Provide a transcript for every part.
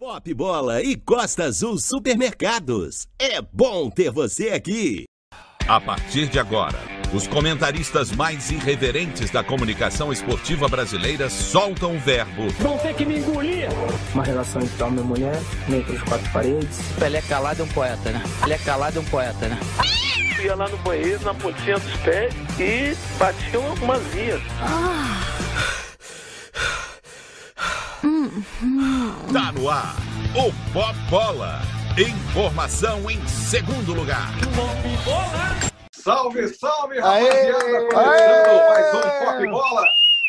Pop Bola e Costa Azul Supermercados. É bom ter você aqui. A partir de agora, os comentaristas mais irreverentes da comunicação esportiva brasileira soltam o verbo. Vão ter que me engolir. Uma relação entre homem e mulher, entre os quatro paredes. Pelé calado é um poeta, né? Pelé calado é um poeta, né? Ia lá no banheiro, na pontinha dos pés e batia umas vias. Tá no ar, o Pop Bola. Informação em segundo lugar. Salve, salve, rapaziada! Começando mais um Pop Bola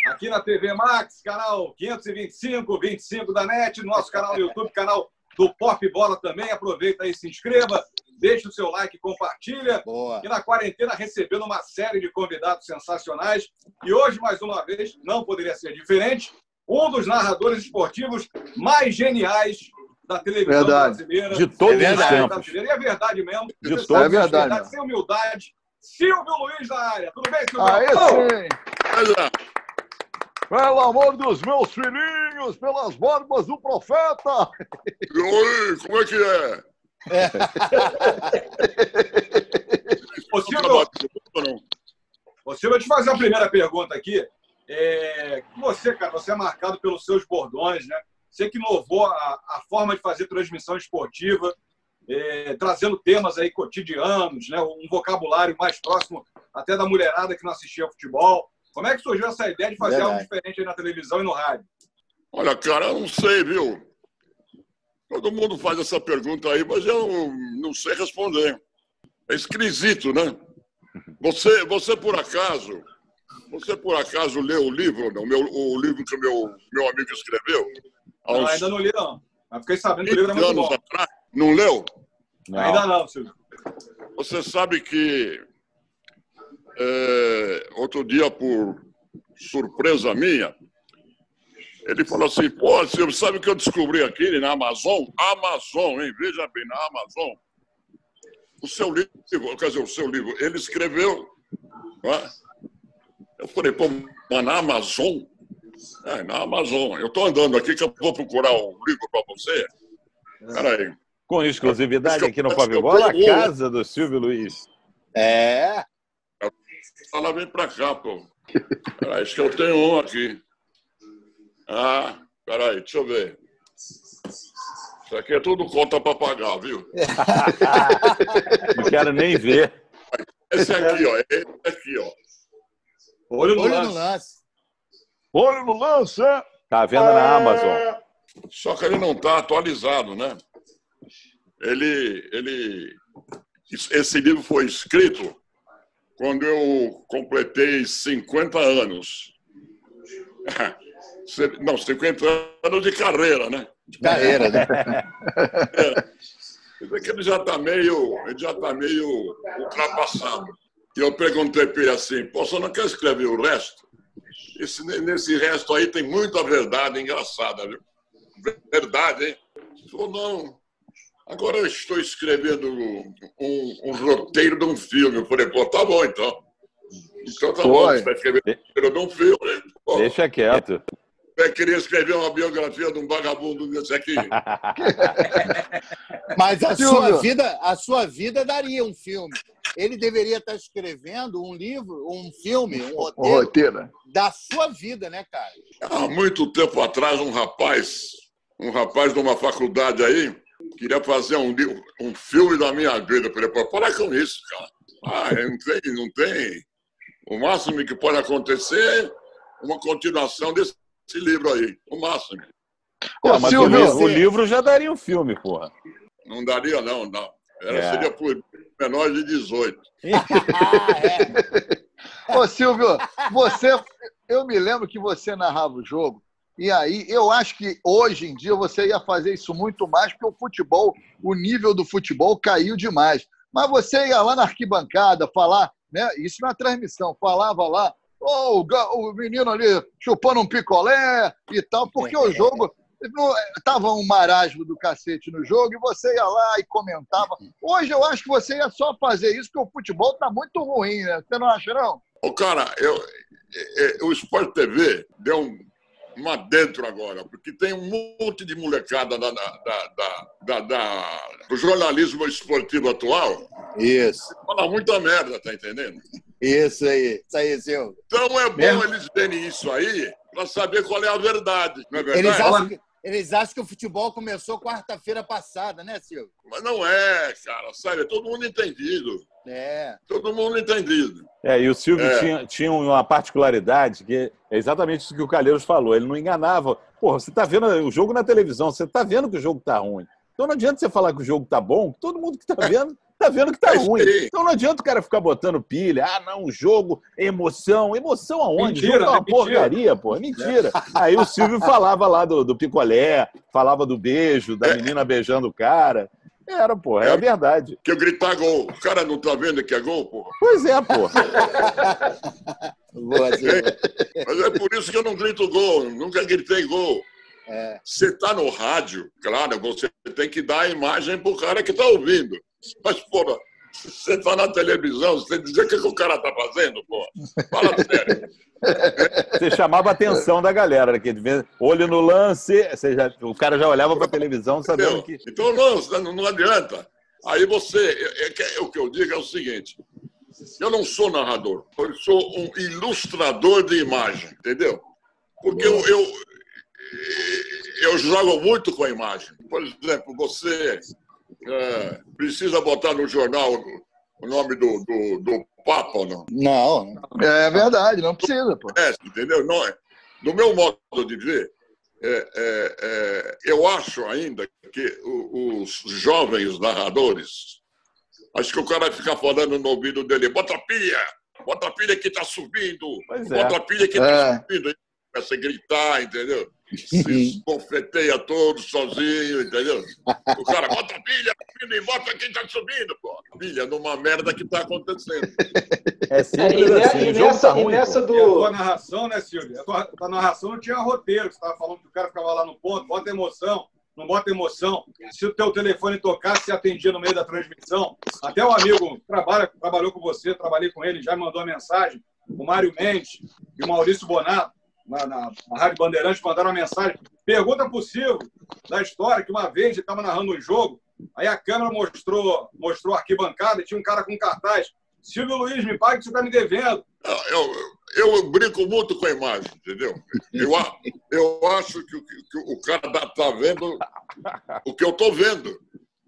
aqui na TV Max, canal 525, 25 da NET, nosso canal no YouTube, canal do Pop Bola também. Aproveita aí, se inscreva, deixa o seu like, compartilha. Boa. E na quarentena recebendo uma série de convidados sensacionais. E hoje, mais uma vez, não poderia ser diferente, um dos narradores esportivos mais geniais da televisão Verdade. brasileira. De todos É os verdade, tempos. brasileira. E é verdade mesmo. De todos é tempos. verdade, sem humildade. Silvio Luiz da área. Tudo bem, Silvio? Aí sim! Pelo amor dos meus filhinhos, pelas barbas do profeta! Oi, como é que é? Ô, Silvio, ô, Silvio, eu te fazer a primeira pergunta aqui. É, você, cara, você é marcado pelos seus bordões, né? Você que inovou a, a forma de fazer transmissão esportiva, é, trazendo temas aí cotidianos, né? Um vocabulário mais próximo até da mulherada que não assistia futebol. Como é que surgiu essa ideia de fazer Verdade. algo diferente aí na televisão e no rádio? Olha, cara, eu não sei, viu? Todo mundo faz essa pergunta aí, mas eu não sei responder. É esquisito, né? Você, você por acaso, você por acaso leu o livro, não? O, meu, o livro que o meu, meu amigo escreveu? Há Não, uns ainda não li, não. Mas fiquei sabendo que o 20 livro é muito bom. atrás. Não leu? Ainda não, Silvio. Você sabe que é, outro dia, por surpresa minha, ele falou assim, pô, você sabe o que eu descobri aqui na Amazon? Amazon, hein? Veja bem, na Amazon. O seu livro, quer dizer, o seu livro, ele escreveu. não é? Eu falei, pô, mas na Amazon? É, na Amazon. Eu estou andando aqui que eu vou procurar um livro para você. Peraí. Com exclusividade aqui no eu Bola, a casa do Silvio Luiz. É, Ela vem pra cá, pô. Peraí, acho que eu tenho um aqui. Ah, peraí, deixa eu ver. Isso aqui é tudo conta pra pagar, viu? Não quero nem ver. Esse aqui, ó. Esse aqui, ó. Olho no olho lance. no lance. Olho no lance! Tá vendo na Amazon. Só que ele não tá atualizado, né? Ele, ele... Esse livro foi escrito quando eu completei 50 anos. Não, 50 anos de carreira, né? Carreira, né? Que ele já está meio, ele já tá meio ultrapassado. E eu perguntei para ele assim, pô, você não quer escrever o resto? Esse, nesse resto aí tem muita verdade engraçada, viu? Verdade, hein? Ele falou, não. Agora eu estou escrevendo um, um roteiro de um filme. Eu falei, pô, tá bom então. Então tá bom, Foi. você vai escrever um roteiro de um filme. Pô, Deixa quieto. você queria escrever uma biografia de um vagabundo desse aqui? Mas a Silvio. sua vida, a sua vida daria um filme. Ele deveria estar escrevendo um livro, um filme, um roteiro roteiro. da sua vida, né, cara? Há muito tempo atrás, um rapaz, um rapaz de uma faculdade aí, queria fazer um, um filme da minha vida. Eu falei, pô, para com isso, cara. Ah, não tem, não tem. O máximo que pode acontecer é uma continuação desse livro aí. O máximo. Ô, Ah, mas o, Silvio, o livro já daria um filme, porra. Não daria, não, não. Era, É. Seria por menores de 18. Ah, é. Ô, Silvio, você, eu me lembro que você narrava o jogo, e aí eu acho que hoje em dia você ia fazer isso muito mais, porque o futebol, o nível do futebol caiu demais. Mas você ia lá na arquibancada falar, né? Isso na transmissão, falava lá, "Ô, o menino ali chupando um picolé e tal, porque o jogo não- tava um marasmo do cacete no jogo e você ia lá e comentava. Hoje eu acho que você ia só fazer isso porque o futebol tá muito ruim, né? Você não acha, não? Ô, cara, eu, é, é, o Sport TV deu um, uma dentro agora, porque tem um monte de molecada da, da, da, da, da do jornalismo esportivo atual. Isso. Fala muita merda, tá entendendo? Isso aí, isso aí, Silvio. Então é bom Mesmo? eles verem isso aí para saber qual é a verdade, não é verdade? Eles acham, que, eles acham que o futebol começou quarta-feira passada, né, Silvio? Mas não é, cara, sério, é todo mundo entendido. É. Todo mundo entendido. É, e o Silvio é. tinha, tinha uma particularidade que é exatamente isso que o Calheiros falou. Ele não enganava. Porra, você está vendo o jogo na televisão, você está vendo que o jogo está ruim. Então não adianta você falar que o jogo está bom, todo mundo que está vendo tá vendo que tá é ruim. Então não adianta o cara ficar botando pilha. Ah, não, jogo, emoção. Emoção aonde? Mentira, jogo é uma mentira. porcaria, pô. Mentira. Aí o Silvio falava lá do, do picolé, falava do beijo, da menina beijando o cara. Era, pô, é, é verdade. Que eu gritar gol. O cara não tá vendo que é gol, pô? Pois é, pô. é, mas é por isso que eu não grito gol. Nunca gritei gol. É. Você tá no rádio, claro, você tem que dar a imagem pro cara que tá ouvindo. Mas, porra, você tá na televisão, você dizer o que, que o cara tá fazendo, pô. Fala sério. Você chamava a atenção da galera, que olho no lance, já, o cara já olhava para a televisão sabendo que. Então lance, não, não adianta. Aí você, é, é, é, o que eu digo é o seguinte: eu não sou narrador, eu sou um ilustrador de imagem, entendeu? Porque eu, eu, eu jogo muito com a imagem. Por exemplo, você é, precisa botar no jornal o nome do, do, do Papa, não? Não. É verdade, não precisa, pô. É, entendeu? Não é. Do meu modo de ver, é, é, é, eu acho ainda que os jovens narradores, acho que o cara fica falando no ouvido dele, bota pilha, bota pilha que tá subindo, pois é. bota pilha que tá é. subindo. Começa a gritar, entendeu? Se confeteia todo sozinho, entendeu? O cara bota a pilha, pilha e bota quem tá subindo, pô. Pilha numa merda que tá acontecendo. É simples é, assim. E, nessa, tá ruim, e nessa do... E a tua narração, né, Silvio? A tua, a tua narração não tinha roteiro. Você tava falando que o cara ficava lá no ponto, bota emoção não bota emoção. Se o teu telefone tocasse, se atendia no meio da transmissão. Até o amigo trabalha, trabalhou com você, trabalhei com ele, já mandou a mensagem. O Mário Mendes e o Maurício Bonato na, na, na Rádio Bandeirantes, mandaram uma mensagem. Pergunta possível da história que uma vez ele estava narrando um jogo, aí a câmera mostrou, mostrou a arquibancada e tinha um cara com cartaz. Silvio Luiz, me pague que você está me devendo. Eu, eu, eu, brinco muito com a imagem, entendeu? Eu, eu acho que, que o cara está tá vendo o que eu estou vendo.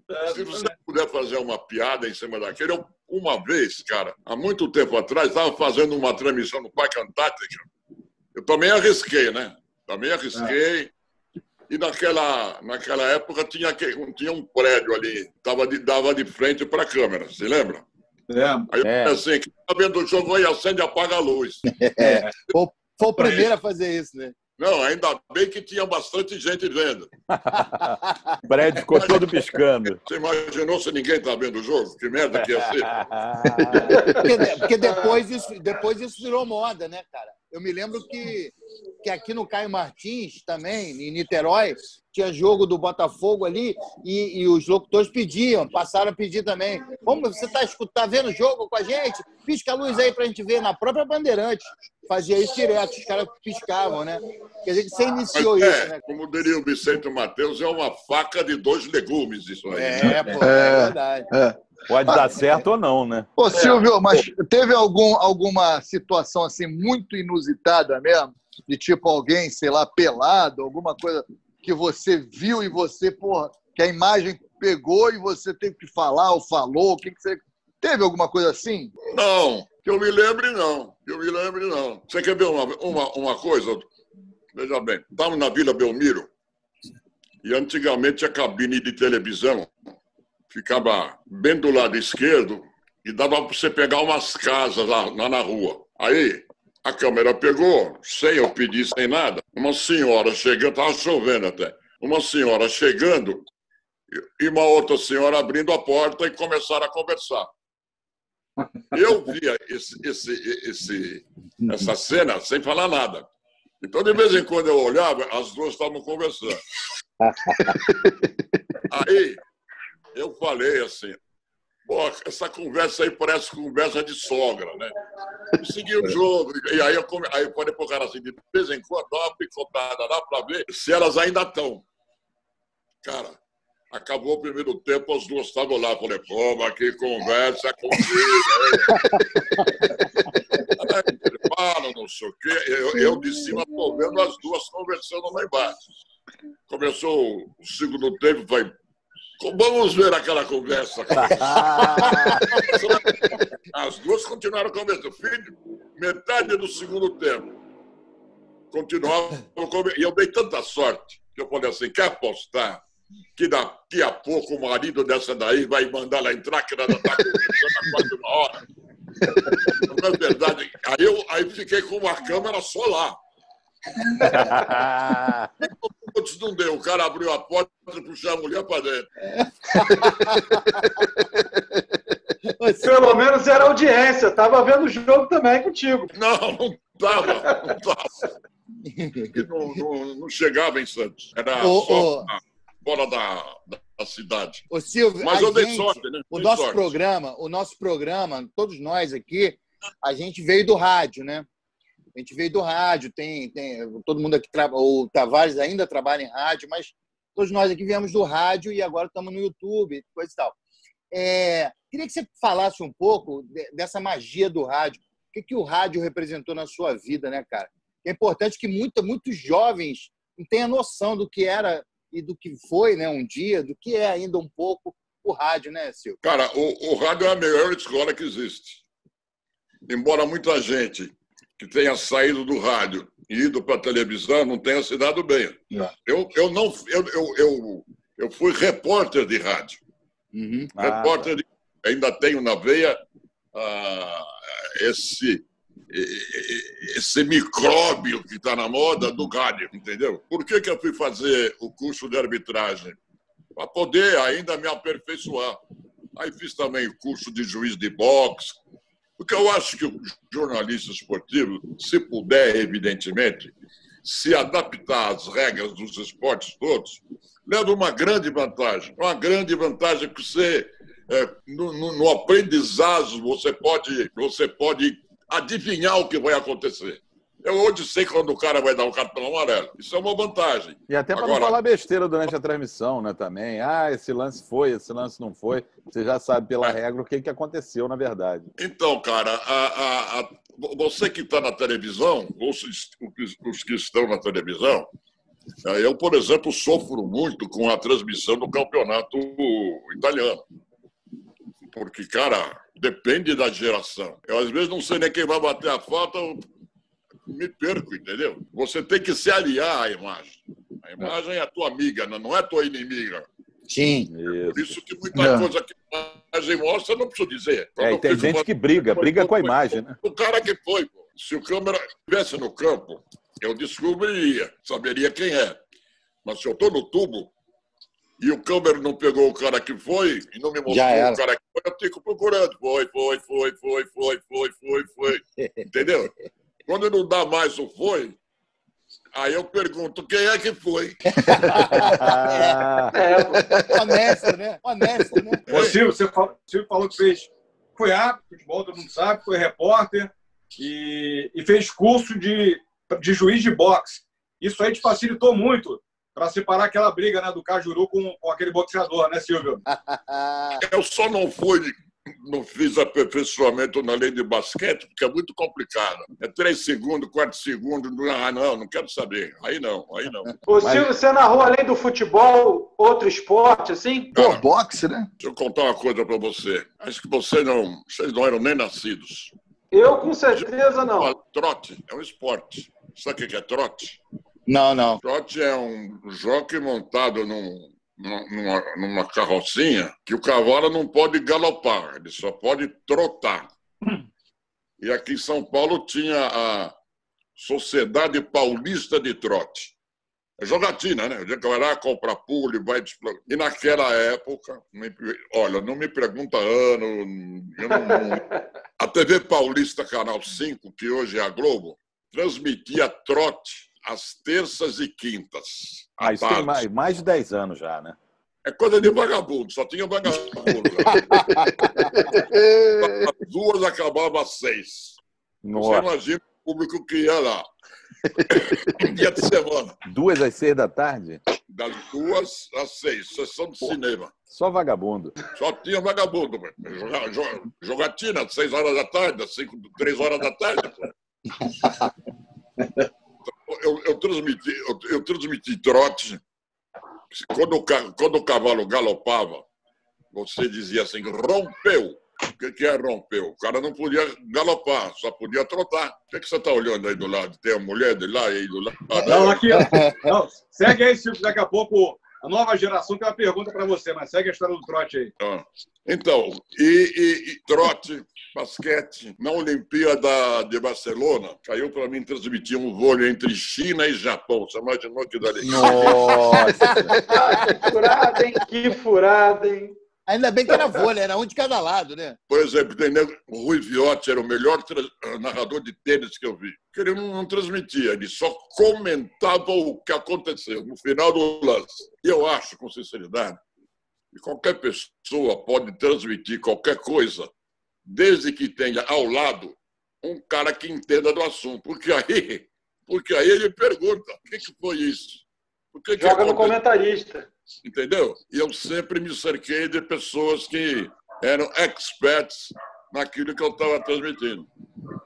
É, Se você puder fazer uma piada em cima daquele, eu, uma vez, cara, há muito tempo atrás, estava fazendo uma transmissão no Parque Antártica eu também arrisquei, né? Também arrisquei. É. E naquela, naquela época tinha, tinha um prédio ali, tava de, dava de frente para a câmera, você lembra? É. Aí eu é. assim, quem tá vendo o jogo aí, acende e apaga a luz. É. Foi, foi o primeiro a fazer isso, né? Não, ainda bem que tinha bastante gente vendo. o prédio ficou todo piscando. Você imaginou se ninguém está vendo o jogo? Que merda que ia ser. porque, porque depois, isso, depois isso virou moda, né, cara? Eu me lembro que, que aqui no Caio Martins, também, em Niterói, tinha jogo do Botafogo ali e, e os locutores pediam, passaram a pedir também. Como você está tá vendo o jogo com a gente? Pisca a luz aí para a gente ver na própria Bandeirante. Fazia isso direto, os caras piscavam, né? Quer dizer que você iniciou Mas, isso, é, né? Como diria o Vicente Matheus, é uma faca de dois legumes isso aí. É, né? pô, é, é verdade. É. Pode dar certo ou não, né? Ô, Silvio, mas teve algum, alguma situação assim muito inusitada mesmo? De tipo alguém, sei lá, pelado, alguma coisa que você viu e você, porra, que a imagem pegou e você teve que falar ou falou? O que, que você. Teve alguma coisa assim? Não, que eu me lembre, não. Que eu me lembre, não. Você quer ver uma, uma, uma coisa? Veja bem, estávamos na Vila Belmiro e antigamente a cabine de televisão ficava bem do lado esquerdo e dava para você pegar umas casas lá, lá na rua. Aí a câmera pegou, sem eu pedir, sem nada, uma senhora chegando, estava chovendo até, uma senhora chegando e uma outra senhora abrindo a porta e começaram a conversar. Eu via esse, esse, esse, essa cena sem falar nada. Então, de vez em quando eu olhava, as duas estavam conversando. Aí, eu falei assim, Pô, essa conversa aí parece conversa de sogra, né? Segui o jogo. E aí eu, come... aí eu falei pro cara assim, de vez em quando, dá uma picotada lá para ver se elas ainda estão. Cara, acabou o primeiro tempo, as duas estavam lá. Falei, pô, mas que conversa comigo. Fala, não sei o quê. Eu, eu de cima tô vendo as duas conversando lá embaixo. Começou o segundo tempo, vai Vamos ver aquela conversa. As duas continuaram conversando. Filho, metade do segundo tempo. Continuavam E eu dei tanta sorte que eu falei assim: quer apostar que daqui a pouco o marido dessa daí vai mandar ela entrar, que ela está conversando há quase uma hora. Não é verdade. Aí eu aí fiquei com uma câmera só lá. Putz, não deu. O cara abriu a porta e puxou a mulher para dentro. Pelo menos era audiência. Tava vendo o jogo também contigo. Não, não tava. Não, tava. não, não, não chegava em Santos. Era Ô, só ô. fora da, da cidade. Ô, Silvio, Mas a eu dei gente- sorte, né? O Dei nosso sorte. programa, o nosso programa, todos nós aqui, a gente veio do rádio, né? A gente veio do rádio, tem, tem todo mundo aqui, o Tavares ainda trabalha em rádio, mas todos nós aqui viemos do rádio e agora estamos no YouTube, coisa e tal. É, queria que você falasse um pouco de- dessa magia do rádio. O que, que o rádio representou na sua vida, né, cara? É importante que muita, muitos jovens não tenham noção do que era e do que foi, né, um dia, do que é ainda um pouco o rádio, né, Silvio? Cara, o, o rádio é a melhor escola que existe. Embora muita gente que tenha saído do rádio e ido para a televisão não tenha se dado bem. Eu, eu, não, eu, eu, eu, eu fui repórter de rádio. Ah, repórter de, ainda tenho na veia ah, esse, esse micróbio que está na moda do rádio, entendeu? Por que, que eu fui fazer o curso de arbitragem? Para poder ainda me aperfeiçoar. Aí fiz também o curso de juiz de boxe, porque eu acho que o jornalista esportivo, se puder, evidentemente, se adaptar às regras dos esportes todos, leva uma grande vantagem. Uma grande vantagem que você, é, no, no- no aprendizado, você pode, você pode adivinhar o que vai acontecer. Eu hoje sei quando o cara vai dar o cartão amarelo. Isso é uma vantagem. E até para não Agora- falar besteira durante a transmissão, né, também. Ah, esse lance foi, esse lance não foi. Você já sabe pela regra o que, que aconteceu, na verdade. Então, cara, a- a- a- você que está na televisão, ou os, que estão na televisão, eh, eu, por exemplo, sofro muito com a transmissão do campeonato italiano. Porque, cara, depende da geração. Eu, às vezes, não sei nem quem vai bater a falta, me perco, entendeu? Você tem que se aliar à imagem. A imagem é a tua amiga, não não é a tua inimiga. Sim. Por isso que muita É. coisa que a imagem mostra, não preciso dizer. É, e tem gente que briga, briga com a imagem, né? o cara que foi, pô. Se o câmera estivesse no campo, eu descobriria, saberia quem é. Mas se eu estou no tubo e o câmera não pegou o cara que foi e não me mostrou o cara que foi, eu fico procurando. Foi, foi, foi, foi, foi, foi, foi, foi. Entendeu? Quando não dá mais o foi, aí eu pergunto quem é que foi. Honesto, né? Honesto, né? Ô, Silvio, você falou, Silvio falou que fez. Foi árbitro, de futebol, todo mundo sabe, foi repórter e, e fez curso de, de juiz de boxe. Isso aí te facilitou muito para separar aquela briga né, do Cajuru com, com aquele boxeador, né, Silvio? Eu só não fui, não fiz aperfeiçoamento na lei de basquete, porque é muito complicado. É três segundos, quatro segundos. Ah, não, não quero saber. Aí não, aí não. Ô, Silvio, você narrou além do futebol outro esporte, assim? Pô, boxe, né? Deixa eu contar uma coisa para você. Acho que você não, vocês não eram nem nascidos. Eu, com certeza, não. Trote é um esporte. Sabe o que é trote? Não, não. Trote é um jockey montado num, numa, numa carrocinha que o cavalo não pode galopar, ele só pode trotar. E aqui em São Paulo tinha a Sociedade Paulista de Trote. É jogatina, né? O dia que vai lá, compra pulo, vai... explorar. E naquela época, me- olha, não me pergunta ano, eu não- a TV Paulista Canal 5, que hoje é a Globo, transmitia trote às terças e quintas. à Ah, isso tem tarde. mais, mais de 10 anos já, né? É coisa de vagabundo, só tinha vagabundo. As duas acabavam às seis. Você Nossa. imagina o público que ia lá. Dia de semana. Duas às seis da tarde? Das duas às seis, sessão de cinema. Só vagabundo. Só tinha vagabundo. pô. Joga- joga- Jogatina, às seis horas da tarde, às cinco, três horas da tarde. Eu, eu transmiti, eu, eu transmiti trote. Quando o, quando o cavalo galopava, você dizia assim, rompeu. O que, que é rompeu? O cara não podia galopar, só podia trotar. O que, que você está olhando aí do lado? Tem a mulher de lá e aí do lado? Não, aqui, ó. Não, segue aí, Silvio. Daqui a pouco a nova geração tem uma pergunta para você, mas segue a história do trote aí. Ah, Então, e, e- e trote, basquete, na Olimpíada de Barcelona, caiu para mim transmitir um vôlei entre China e Japão. Você imaginou que dali? Que furada, hein? Que furada, hein? Ainda bem que era vôlei, era um de cada lado, né? Por exemplo, tem nego- o Rui Viotti era o melhor narrador de tênis que eu vi. Porque ele não, não transmitia, ele só comentava o que aconteceu no final do lance. E eu acho, com sinceridade, que qualquer pessoa pode transmitir qualquer coisa, desde que tenha ao lado um cara que entenda do assunto. Porque aí, porque aí ele pergunta: o que, que foi isso? O que que Joga no aconteceu? comentarista. Entendeu? E eu sempre me cerquei de pessoas que eram experts naquilo que eu estava transmitindo.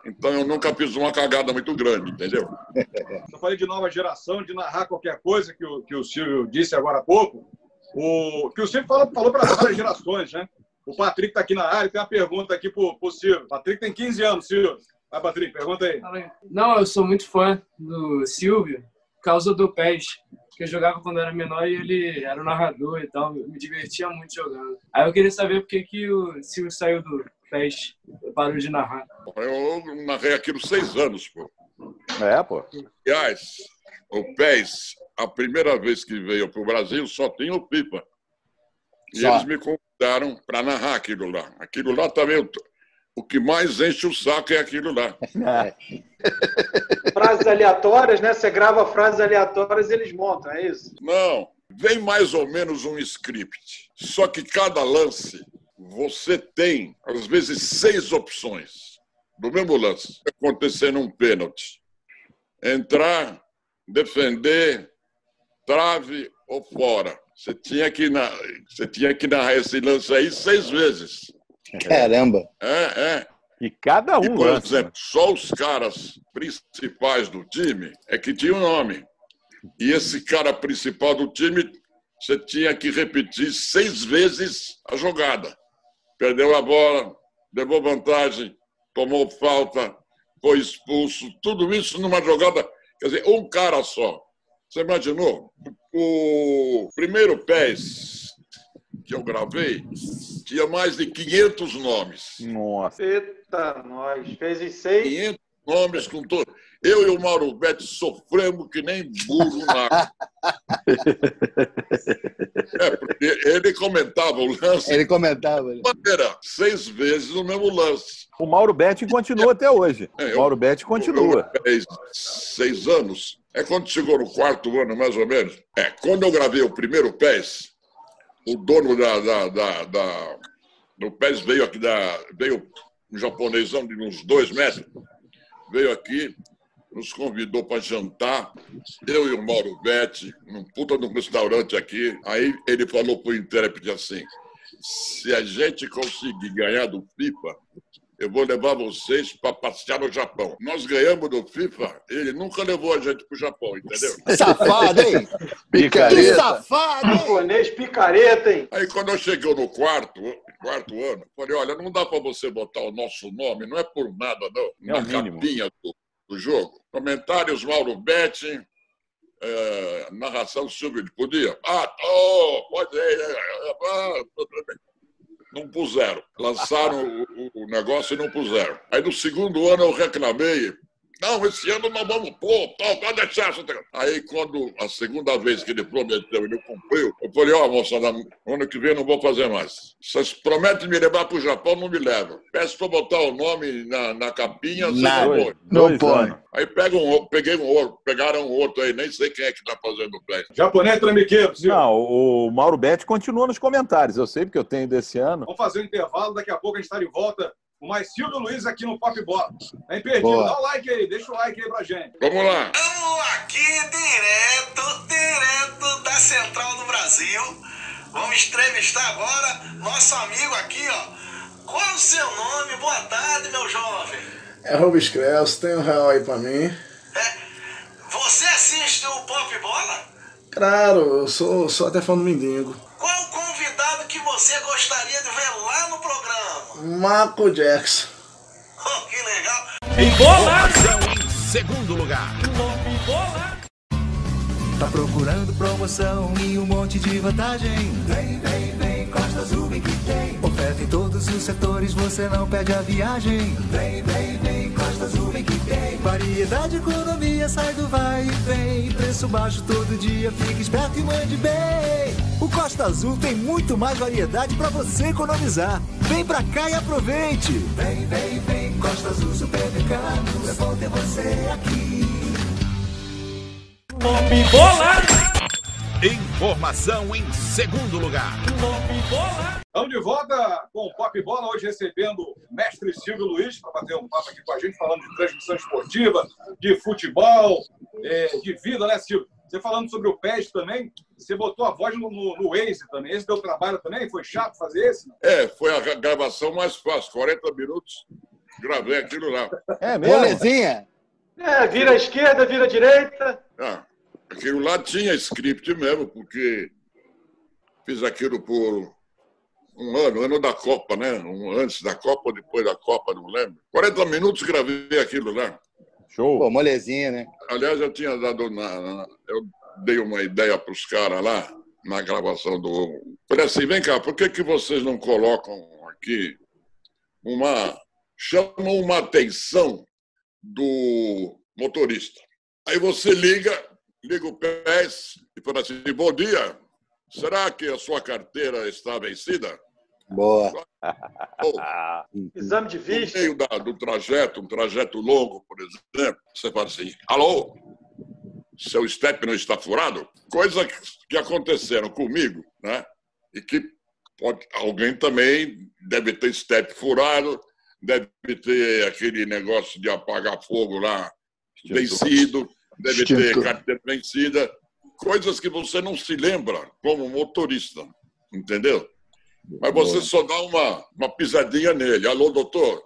Então eu nunca fiz uma cagada muito grande, entendeu? Eu falei de nova geração, de narrar qualquer coisa que o, que o Silvio disse agora há pouco. O, que o Silvio falou, falou para várias gerações, né? O Patrick está aqui na área, tem uma pergunta aqui para o Silvio. Patrick tem 15 anos, Silvio. Vai, Patrick, pergunta aí. Não, eu sou muito fã do Silvio por causa do PES, que eu jogava quando era menor e ele era o narrador e tal, eu me divertia muito jogando. Aí eu queria saber por que, que o Silvio saiu do PES, parou de narrar. Eu narrei aquilo seis anos, pô. É, pô. Aliás, o PES, a primeira vez que veio para o Brasil, só tinha o Pipa. E Só. eles me convidaram para narrar aquilo lá. Aquilo lá também, o- o que mais enche o saco é aquilo lá. Frases aleatórias, né? Você grava frases aleatórias e eles montam, é isso? Não, vem mais ou menos um script. Só que cada lance você tem, às vezes, seis opções do mesmo lance. Acontecendo um pênalti. Entrar, defender, trave ou fora. Você tinha que, na... você tinha que narrar esse lance aí seis vezes. Caramba. É, é. E cada E, um por lança. exemplo, só os caras principais do time é que tinham nome. E esse cara principal do time, você tinha que repetir seis vezes a jogada. Perdeu a bola, levou vantagem, tomou falta, foi expulso. Tudo isso numa jogada. Quer dizer, um cara só. Você imaginou? O primeiro PES que eu gravei tinha mais de 500 nomes. Nossa. Eita, nós. Fez em seis. 500 nomes com todo. Eu e o Mauro Betti sofremos que nem burro na. É, porque ele comentava o lance. Ele comentava. de maneira, seis vezes o mesmo lance. O Mauro Betti continua até hoje. É, O eu- Mauro Betti continua. Eu gravei seis anos. É quando chegou no quarto ano, mais ou menos. É, quando eu gravei o primeiro PES, o dono da, da, da, da- do PES veio aqui, da, veio um japonesão de uns dois metros, veio aqui, nos convidou para jantar, eu e o Mauro Betti, num puta de um restaurante aqui. Aí ele falou para o intérprete assim: se a gente conseguir ganhar do FIFA, eu vou levar vocês para passear no Japão. Nós ganhamos do FIFA, ele nunca levou a gente para o Japão, entendeu? Safado, hein? Que Picareta. safado, hein? Japonês picareta, hein? Aí quando eu cheguei no quarto, quarto ano, eu falei, olha, não dá para você botar o nosso nome, não é por nada, não, É na mínimo. capinha do, do jogo. Comentários Mauro Betti, eh, narração Silvio, podia? Ah, tô, pode ir. eh, ah, tudo bem. Não puseram. Lançaram o, o- negócio e não puseram. Aí no segundo ano eu reclamei Não, esse ano nós vamos pôr, tal, pode deixar. Aí, quando a segunda vez que ele prometeu, ele cumpriu, eu falei, ó, oh, moçada, ano que vem eu não vou fazer mais. Vocês prometem me levar para o Japão, não me levam. Peço para botar o nome na, na capinha, não, não põe. Aí pega um, peguei um outro, pegaram um outro aí, nem sei quem é que está fazendo o play. Japonês trambiqueiro, Não, o Mauro Betti continua nos comentários, eu sei porque eu tenho desse ano. Vamos fazer um intervalo, daqui a pouco a gente está de volta com mais Silvio Luiz aqui no Pop Bola. É imperdível, Boa. dá o like aí, deixa o like aí pra gente. Vamos lá. Estamos aqui direto, direto da Central do Brasil. Vamos entrevistar agora nosso amigo aqui, ó. Qual o seu nome? Boa tarde, meu jovem. É Rubens Creuso, tem um real aí pra mim. É. Você assiste o Pop Bola? Claro, eu sou, sou até fã do Mindingo. Qual o convidado que você gostaria de ver lá no programa? Marco Jackson. Oh, que legal. Informação em segundo lugar. Tá procurando promoção e um monte de vantagem? Vem, vem, vem, Costa Azul vem que todos os setores, você não perde a viagem. Vem, vem, vem, Costa Azul vem que tem. Variedade, economia, sai do vai e vem. Preço baixo todo dia, fique esperto e mande bem. O Costa Azul tem muito mais variedade para você economizar. Vem pra cá e aproveite. Vem, vem, vem, Costa Azul Supermercado. É bom ter você aqui. Pop Bola! Informação em segundo lugar. Pop Bola! Estamos de volta com o Pop Bola, hoje recebendo o mestre Silvio Luiz para bater um papo aqui com a gente, falando de transmissão esportiva, de futebol, é, de vida, né, Silvio? Você falando sobre o PES também, você botou a voz no, no, no Waze também. Esse deu trabalho também? Foi chato fazer esse? É, foi a gravação mais fácil. 40 minutos, gravei aquilo lá. É mesmo? Molezinha? É, vira à esquerda, vira à direita. Ah, aquilo lá tinha script mesmo, porque fiz aquilo por um ano, ano da Copa, né? Um, antes da Copa, depois da Copa, não lembro. 40 minutos gravei aquilo lá. Show. Pô, molezinha, né? Aliás, eu tinha dado. Na, na eu dei uma ideia para os caras lá, na gravação do. Falei assim: vem cá, por que, que vocês não colocam aqui uma. chamam uma atenção do motorista? Aí você liga, liga o PES e fala assim: bom dia, será que a sua carteira está vencida? Boa. Exame de vista. No meio da, do trajeto, um trajeto longo, por exemplo, você fala assim: alô, seu step não está furado? Coisa que aconteceram comigo, né? E que pode, alguém também deve ter step furado, deve ter aquele negócio de apagar fogo lá vencido, deve ter carteira vencida, coisas que você não se lembra como motorista, entendeu? Mas você só dá uma, uma pisadinha nele. Alô, doutor,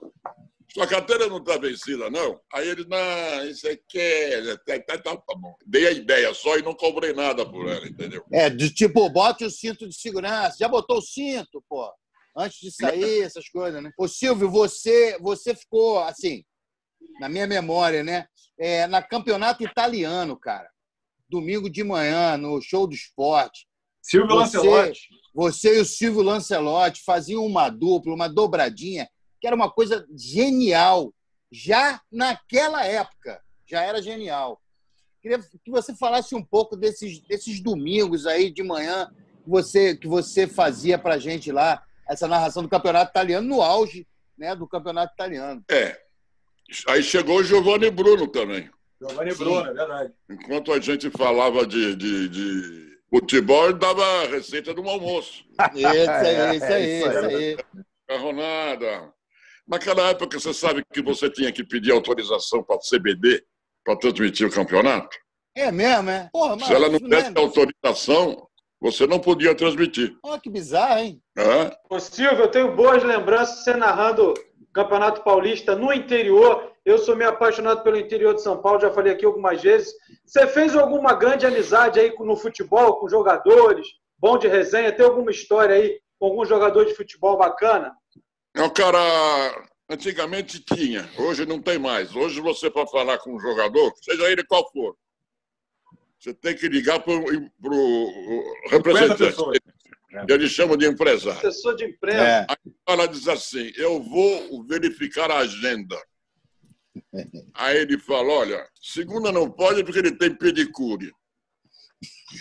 sua carteira não está vencida, não? Aí ele, não, isso aqui é. Tá, tá, tá, tá bom. Dei a ideia só e não cobrei nada por ela, entendeu? É, de tipo, bote o cinto de segurança. Já botou o cinto, pô? Antes de sair, essas coisas, né? Ô, Silvio, você, você ficou, assim, na minha memória, né? É, na campeonato italiano, cara. Domingo de manhã, no show do esporte. Silvio você, Lancelotti. Você e o Silvio Lancelotti faziam uma dupla, uma dobradinha, que era uma coisa genial. Já naquela época, já era genial. Queria que você falasse um pouco desses, desses domingos aí de manhã que você, que você fazia para gente lá, essa narração do campeonato italiano, no auge né, do campeonato italiano. É. Aí chegou o Giovanni Bruno também. Giovanni Bruno, é verdade. Enquanto a gente falava de, de, de futebol, ele dava a receita do almoço. Isso aí, isso aí, isso aí. Carronada. Naquela época, você sabe que você tinha que pedir autorização para a CBD para transmitir o campeonato? É mesmo, é? Porra, Se ela não desse autorização, você não podia transmitir. Olha que bizarro, hein? É? Ô, Silvio, eu tenho boas lembranças de você narrando Campeonato Paulista no interior. Eu sou meio apaixonado pelo interior de São Paulo, já falei aqui algumas vezes. Você fez alguma grande amizade aí no futebol, com jogadores? Bom de resenha? Tem alguma história aí com algum jogador de futebol bacana? É um cara. Antigamente tinha, hoje não tem mais. Hoje você, para falar com um jogador, seja ele qual for, você tem que ligar para o representante. Eles chamam de empresário. Assessor de imprensa. É. Aí ela diz assim: eu vou verificar a agenda. Aí ele fala: olha, segunda não pode porque ele tem pedicure.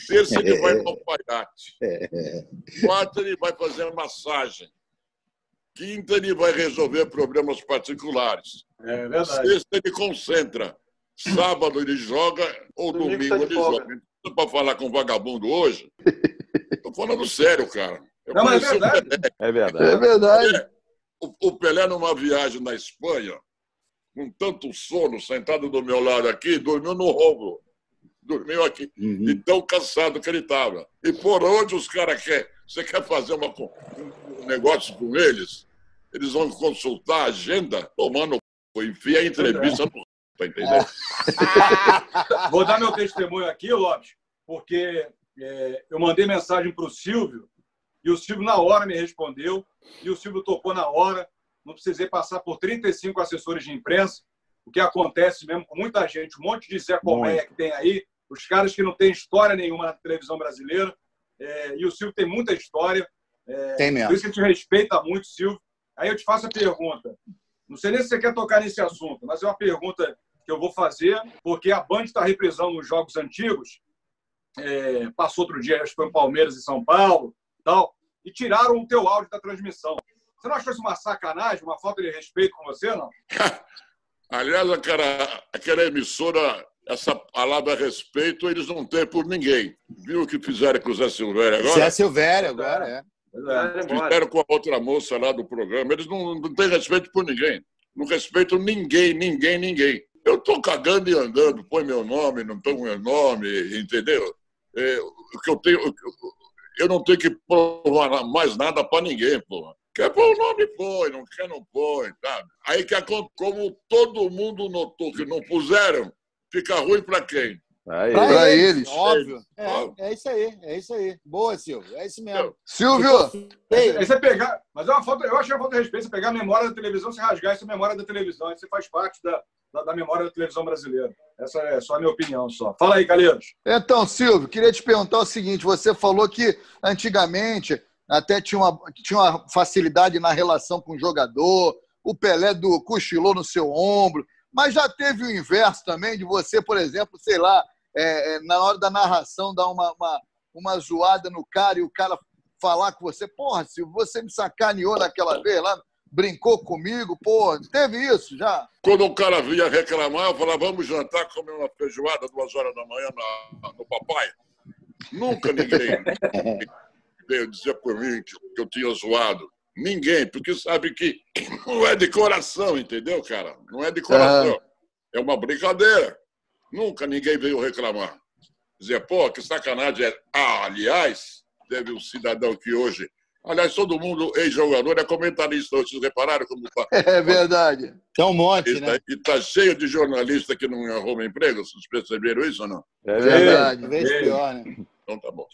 Terça ele vai no alfaiate. Quarta ele vai fazer massagem. Quinta ele vai resolver problemas particulares. É. Sexta ele concentra. Sábado ele joga ou Domingo domingo, tá ele folga. joga. Não para falar com vagabundo hoje. Tô falando sério, cara. Eu Não, mas é verdade. É verdade. É verdade. É, o, o Pelé, numa viagem na Espanha, com tanto sono, sentado do meu lado aqui, dormiu no ronco. Dormiu aqui. De tão cansado que ele estava. E por onde os caras querem? Você quer fazer uma, um negócio com eles? Eles vão consultar a agenda, tomando. Enfia a entrevista no. Tá entendendo? Vou dar meu testemunho aqui, Lopes, porque é, eu mandei mensagem para o Silvio e o Silvio na hora me respondeu e o Silvio topou na hora. Não precisei passar por 35 assessores de imprensa, o que acontece mesmo com muita gente, um monte de Zé Colmeia que tem aí, os caras que não têm história nenhuma na televisão brasileira. É, e o Silvio tem muita história. É, Tem mesmo. Por isso que a gente respeita muito, Silvio. Aí eu te faço a pergunta. Não sei nem se você quer tocar nesse assunto, mas é uma pergunta que eu vou fazer, porque a Band está reprisando os jogos antigos. É, passou outro dia, acho que foi em Palmeiras e São Paulo, tal, e tiraram o teu áudio da transmissão. Você não achou isso uma sacanagem, uma falta de respeito com você, não? Aliás, aquela, aquela emissora, essa palavra respeito, eles não têm por ninguém. Viu o que fizeram com o Zé Silvério agora? Zé Silvério agora, é. Fizeram com a outra moça lá do programa. Eles não, não têm respeito por ninguém. Não respeitam ninguém, ninguém, ninguém. Eu estou cagando e andando, põe meu nome, não põe meu nome, entendeu? É, o que eu tenho. Eu não tenho que provar mais nada para ninguém. Quer pôr o nome, põe, não quer, não põe, sabe? Aí que como todo mundo notou que não puseram, fica ruim para quem? Pra eles, eles. óbvio. Óbvio. É, é isso aí, é isso aí. Boa, Silvio, é isso mesmo. Silvio, Aí você pegar, mas é uma falta, eu acho que é uma falta de respeito você pegar a memória da televisão, você rasgar essa memória da televisão, você faz parte da, da, da memória da televisão brasileira. Essa é só a minha opinião, só. Fala aí, Calheiros. Então, Silvio, queria te perguntar o seguinte: você falou que antigamente até tinha uma, tinha uma facilidade na relação com o jogador, o Pelé do cochilou no seu ombro, mas já teve o inverso também de você, por exemplo, sei lá, é, é, na hora da narração dar uma, uma, uma zoada no cara e o cara falar com você, porra, Silvio, você me sacaneou naquela vez lá, brincou comigo, porra, teve isso já? Quando o cara vinha reclamar, eu falava, vamos jantar, comer uma feijoada duas horas da manhã na- no papai. Nunca ninguém veio dizer por mim que, que eu tinha zoado. Ninguém, porque sabe que não é de coração, entendeu, cara? Não é de coração. É uma brincadeira. Nunca ninguém veio reclamar. Dizer, pô, que sacanagem é. Ah, aliás, teve um cidadão que hoje. Aliás, todo mundo, ex-jogador, é comentarista. Vocês repararam como tá? É verdade. Tem um monte, E né? tá, e tá cheio de jornalista que não arruma emprego. Vocês perceberam isso ou não? É Verdade. Vez pior, né? Então tá bom.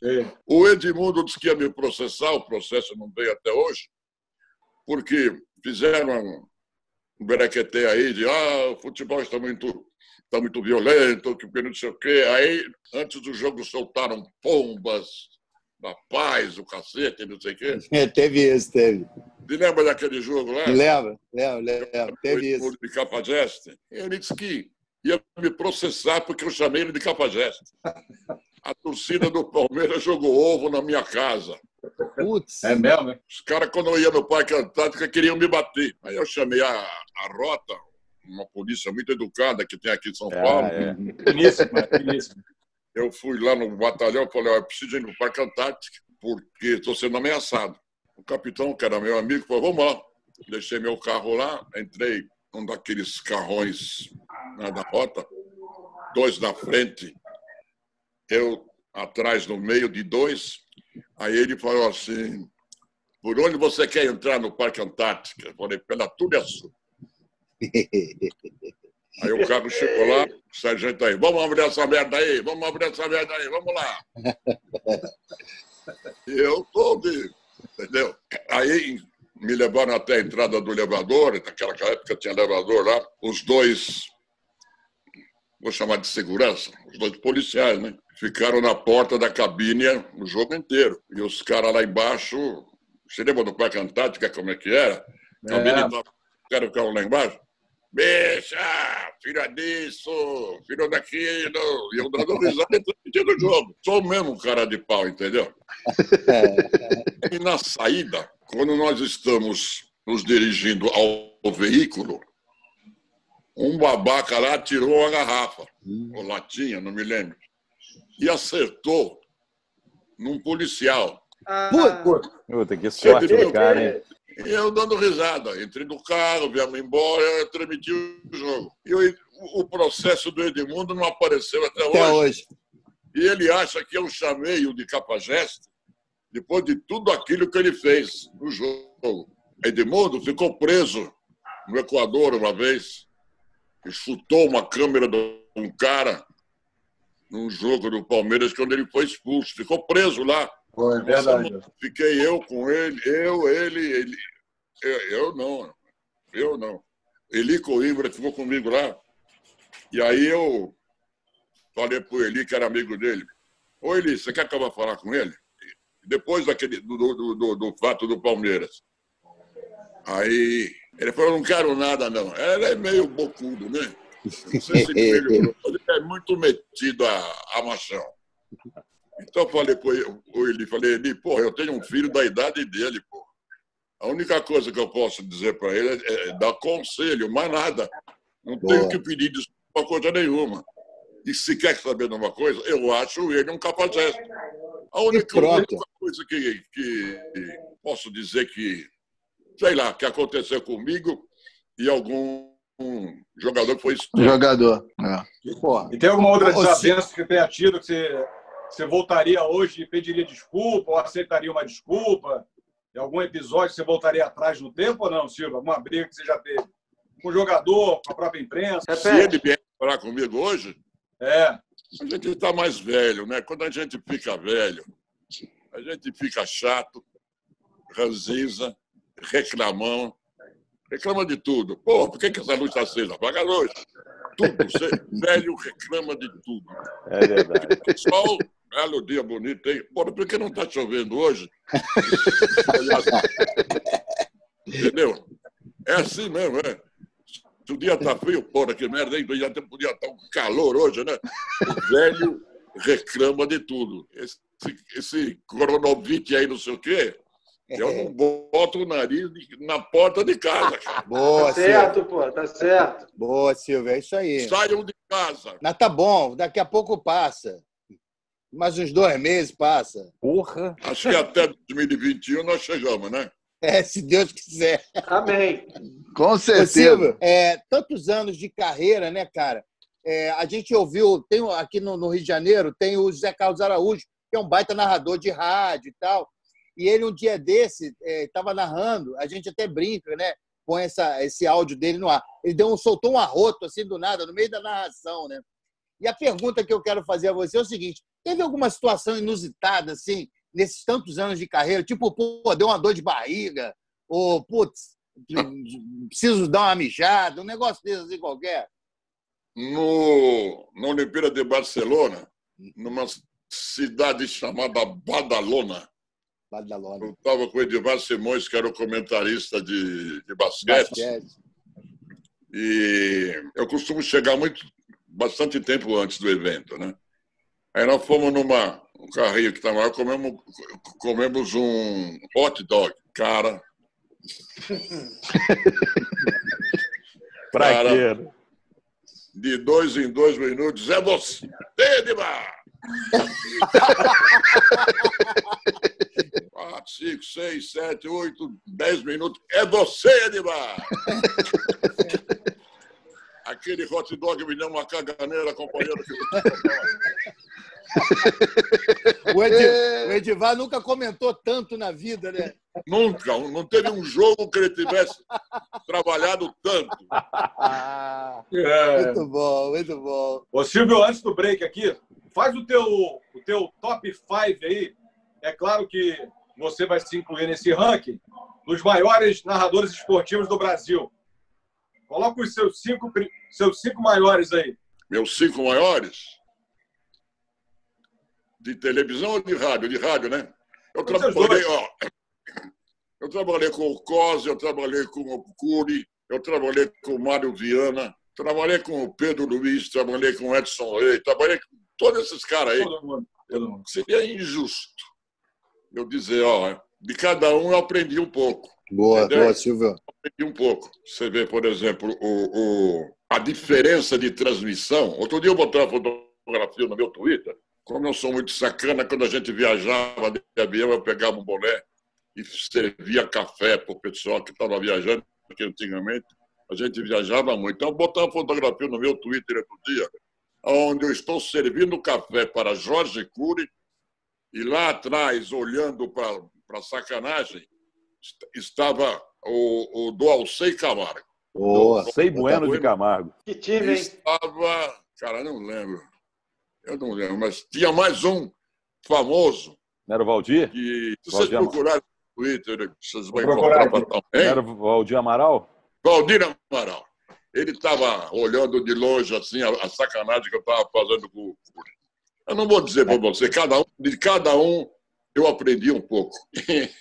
O Edmundo disse que ia me processar, o processo não veio até hoje, porque fizeram um berequetê aí de ah, o futebol está muito, está muito violento, que não sei o quê. Aí, antes do jogo, soltaram pombas da paz, o cacete, não sei o quê. É, teve isso, teve. Te lembra daquele jogo lá? Lembra? Lembra, lembra. Teve isso. De Cafajeste? Ele disse que ia me processar porque eu chamei ele de Cafajeste. A torcida do Palmeiras jogou ovo na minha casa. Putz. É mesmo, né? Os caras, quando eu ia no Parque Antártica, queriam me bater. Aí eu chamei a, a Rota, uma polícia muito educada que tem aqui em São Paulo. é. É, finíssimo. Eu fui lá no batalhão e falei, ó, eu preciso ir no Parque Antártica, porque estou sendo ameaçado. O capitão, que era meu amigo, falou, vamos lá. Deixei meu carro lá, entrei num daqueles carrões né, da rota, dois na frente, eu atrás no meio de dois. Aí ele falou assim, por onde você quer entrar no Parque Antártica? Eu falei, pela Tubiaçu. Aí o carro chegou lá, o sargento aí, vamos abrir essa merda aí, vamos abrir essa merda aí, vamos lá. E eu todo, entendeu? Aí me levaram até a entrada do elevador, naquela época tinha elevador lá, os dois, vou chamar de segurança, os dois policiais, né? Ficaram na porta da cabine o jogo inteiro. E os caras lá embaixo, você lembra do Parque Antártica, como é que era? Cabine É. da- Os caras ficavam lá embaixo. Bicha, filha disso, filho daquilo. E eu dando risada e transmitindo o jogo. Sou mesmo cara de pau, entendeu? E na saída, quando nós estamos nos dirigindo ao veículo, um babaca lá tirou uma garrafa, ou latinha, não me lembro, e acertou num policial. Puta, que sorte do cara, hein? E eu dando risada. Entrei no carro, viemos embora, eu transmiti o jogo. E eu- o processo do Edmundo não apareceu até, Até hoje. E ele acha que eu chamei o de Capageste depois de tudo aquilo que ele fez no jogo. Edmundo ficou preso no Equador uma vez e chutou uma câmera de um cara num jogo do Palmeiras quando ele foi expulso. Ficou preso lá. Foi, verdade. Fiquei eu com ele, eu, ele, ele. Eu, eu não, eu não. Eli Coimbra ficou comigo lá. E aí eu falei pro Eli, que era amigo dele. Ô Eli, você quer que eu vá falar com ele? Depois daquele, do, do, do, do fato do Palmeiras. Aí ele falou, não quero nada, não. Ele é meio bocudo, né? Não sei se ele melhorou, mas ele é muito metido a, a machão. Então eu falei pro ele, falei, Eli, pô, eu tenho um filho da idade dele, pô. A única coisa que eu posso dizer para ele é, é dar conselho, mais nada. Não tenho Boa. que pedir desculpa coisa nenhuma. E se quer saber de uma coisa, eu acho ele um capacete. A única, única coisa que, que posso dizer que, sei lá, que aconteceu comigo e algum um jogador que foi expulso. Jogador. É. Porra. E tem alguma outra desavença que tenha tido que você, você voltaria hoje e pediria desculpa ou aceitaria uma desculpa? Em algum episódio você voltaria atrás no tempo ou não, Silvio? Alguma briga que você já teve? Com o jogador, com a própria imprensa? Se ele vier falar comigo hoje, É. a gente está mais velho, né? Quando a gente fica velho, a gente fica chato, ranzinza, reclamão, reclama de tudo. Pô, por que, que essa luz está acesa? Apaga a luz. Tudo. Você, velho reclama de tudo. É verdade. Sol, belo dia bonito, hein? Pô, por que não está chovendo hoje? Entendeu? É assim mesmo, é. Se o dia tá frio, porra, que merda, hein? Já podia estar um calor hoje, né? O velho reclama de tudo. Esse, esse coronovite aí, não sei o quê, eu não boto o nariz na porta de casa, cara. Boa, Tá certo, Silvio. pô, tá certo. Boa, Silvio. É isso aí. Saiam de casa. Mas tá bom, daqui a pouco passa. Mais uns dois meses passa. Porra. Acho que até 2021 nós chegamos, né? É, se Deus quiser. Amém. Com Ô, certeza. Silvio, é, tantos anos de carreira, né, cara? É, a gente ouviu, tem aqui no, no Rio de Janeiro, tem o José Carlos Araújo, que é um baita narrador de rádio e tal. E ele, um dia desse, estava narrando, a gente até brinca, né? Põe essa, esse áudio dele no ar. Ele deu um, soltou um arroto assim do nada, no meio da narração, né? E a pergunta que eu quero fazer a você é o seguinte: teve alguma situação inusitada, assim, nesses tantos anos de carreira? Tipo, pô, deu uma dor de barriga, ou, putz, preciso dar uma mijada, um negócio desse assim qualquer? no, na Olimpíada de Barcelona, numa cidade chamada Badalona. Badalona. Eu estava com o Edivar Simões, que era o comentarista de, de basquete. Basquete. E eu costumo chegar muito, bastante tempo antes do evento, né? Aí nós fomos numa um carrinho que estava lá, comemos, comemos um hot dog. Cara, Pra Cara, quê? de dois em dois minutos, é você, Edmar! Quatro, cinco, seis, sete, oito, dez minutos, é você, Edmar! Aquele hot dog me deu uma caganeira, companheiro. O, Edi, o Edivar nunca comentou tanto na vida, né? Nunca, não teve um jogo que ele tivesse trabalhado tanto. É. Muito bom, muito bom. Ô, Silvio, antes do break aqui, faz o teu, o teu top 5 aí. É claro que você vai se incluir nesse ranking dos maiores narradores esportivos do Brasil. Coloca os seus cinco, seus cinco maiores aí. Meus cinco maiores? De televisão ou de rádio? De rádio, né? Eu trabalhei, ó. Eu trabalhei com o Cosi, eu trabalhei com o Cury, eu trabalhei com o Mário Viana, trabalhei com o Pedro Luiz, trabalhei com o Edson Rey, trabalhei com todos esses caras aí. Todo mundo. Todo mundo. Seria injusto eu dizer, ó, de cada um eu aprendi um pouco. Boa, Entendeu? boa, Silvio. Aprendi um pouco. Você vê, por exemplo, o, o- a diferença de transmissão. Outro dia eu botei uma fotografia no meu Twitter. Como eu sou muito sacana, quando a gente viajava de avião, eu pegava um boné e servia café para o pessoal que estava viajando, porque antigamente a gente viajava muito. Então, eu botei uma fotografia no meu Twitter outro dia, onde eu estou servindo café para Jorge Cury e lá atrás, olhando para a sacanagem, est- estava o, o do Alcei Camargo. Boa. Sei Bueno de Camargo. Que time, hein? Estava, cara, não lembro. Eu não lembro, mas tinha mais um famoso Não era o Valdir? que, se vocês Valdir procurarem no Twitter, vocês vão encontrar também. Era o Valdir Amaral? Valdir Amaral. Ele estava olhando de longe assim a, a sacanagem que eu estava fazendo com o. Eu não vou dizer para você, cada um, de cada um eu aprendi um pouco.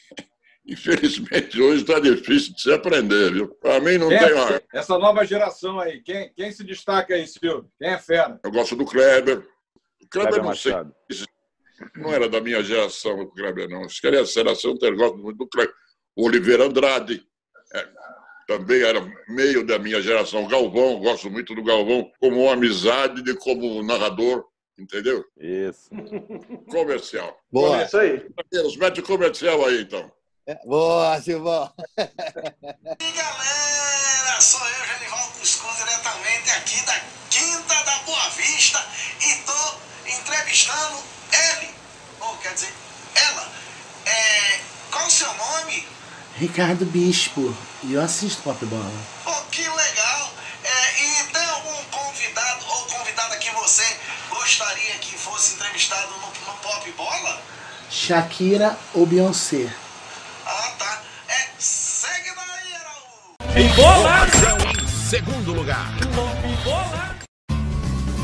Infelizmente, hoje está difícil de se aprender, viu? Para mim não Quem tem é- mais. Essa nova geração aí, quem, quem se destaca aí, Silvio? Quem é fera? Eu gosto do Kleber. O Kleber, Kleber não sei. Machado. Não era da minha geração, o Kleber, não. Se queria ser geração, eu gosto muito do Kleber. O Oliveira Andrade. é, também era meio da minha geração. Galvão, gosto muito do Galvão, como amizade de como narrador, entendeu? Isso. Comercial. Boa. É isso aí. Os mete comercial aí, então. Boa, Silvão. Galera, sou eu, Genival Cuscuz, diretamente aqui da Quinta da Boa Vista e tô entrevistando ele, ou quer dizer, ela. É, qual o seu nome? Ricardo Bispo. E eu assisto Pop Bola. Oh, que legal! É, e tem algum convidado ou convidada que você gostaria que fosse entrevistado no, no Pop Bola? Shakira ou Beyoncé? Ah, tá. É, segue daí, Araújo! Informação em segundo lugar.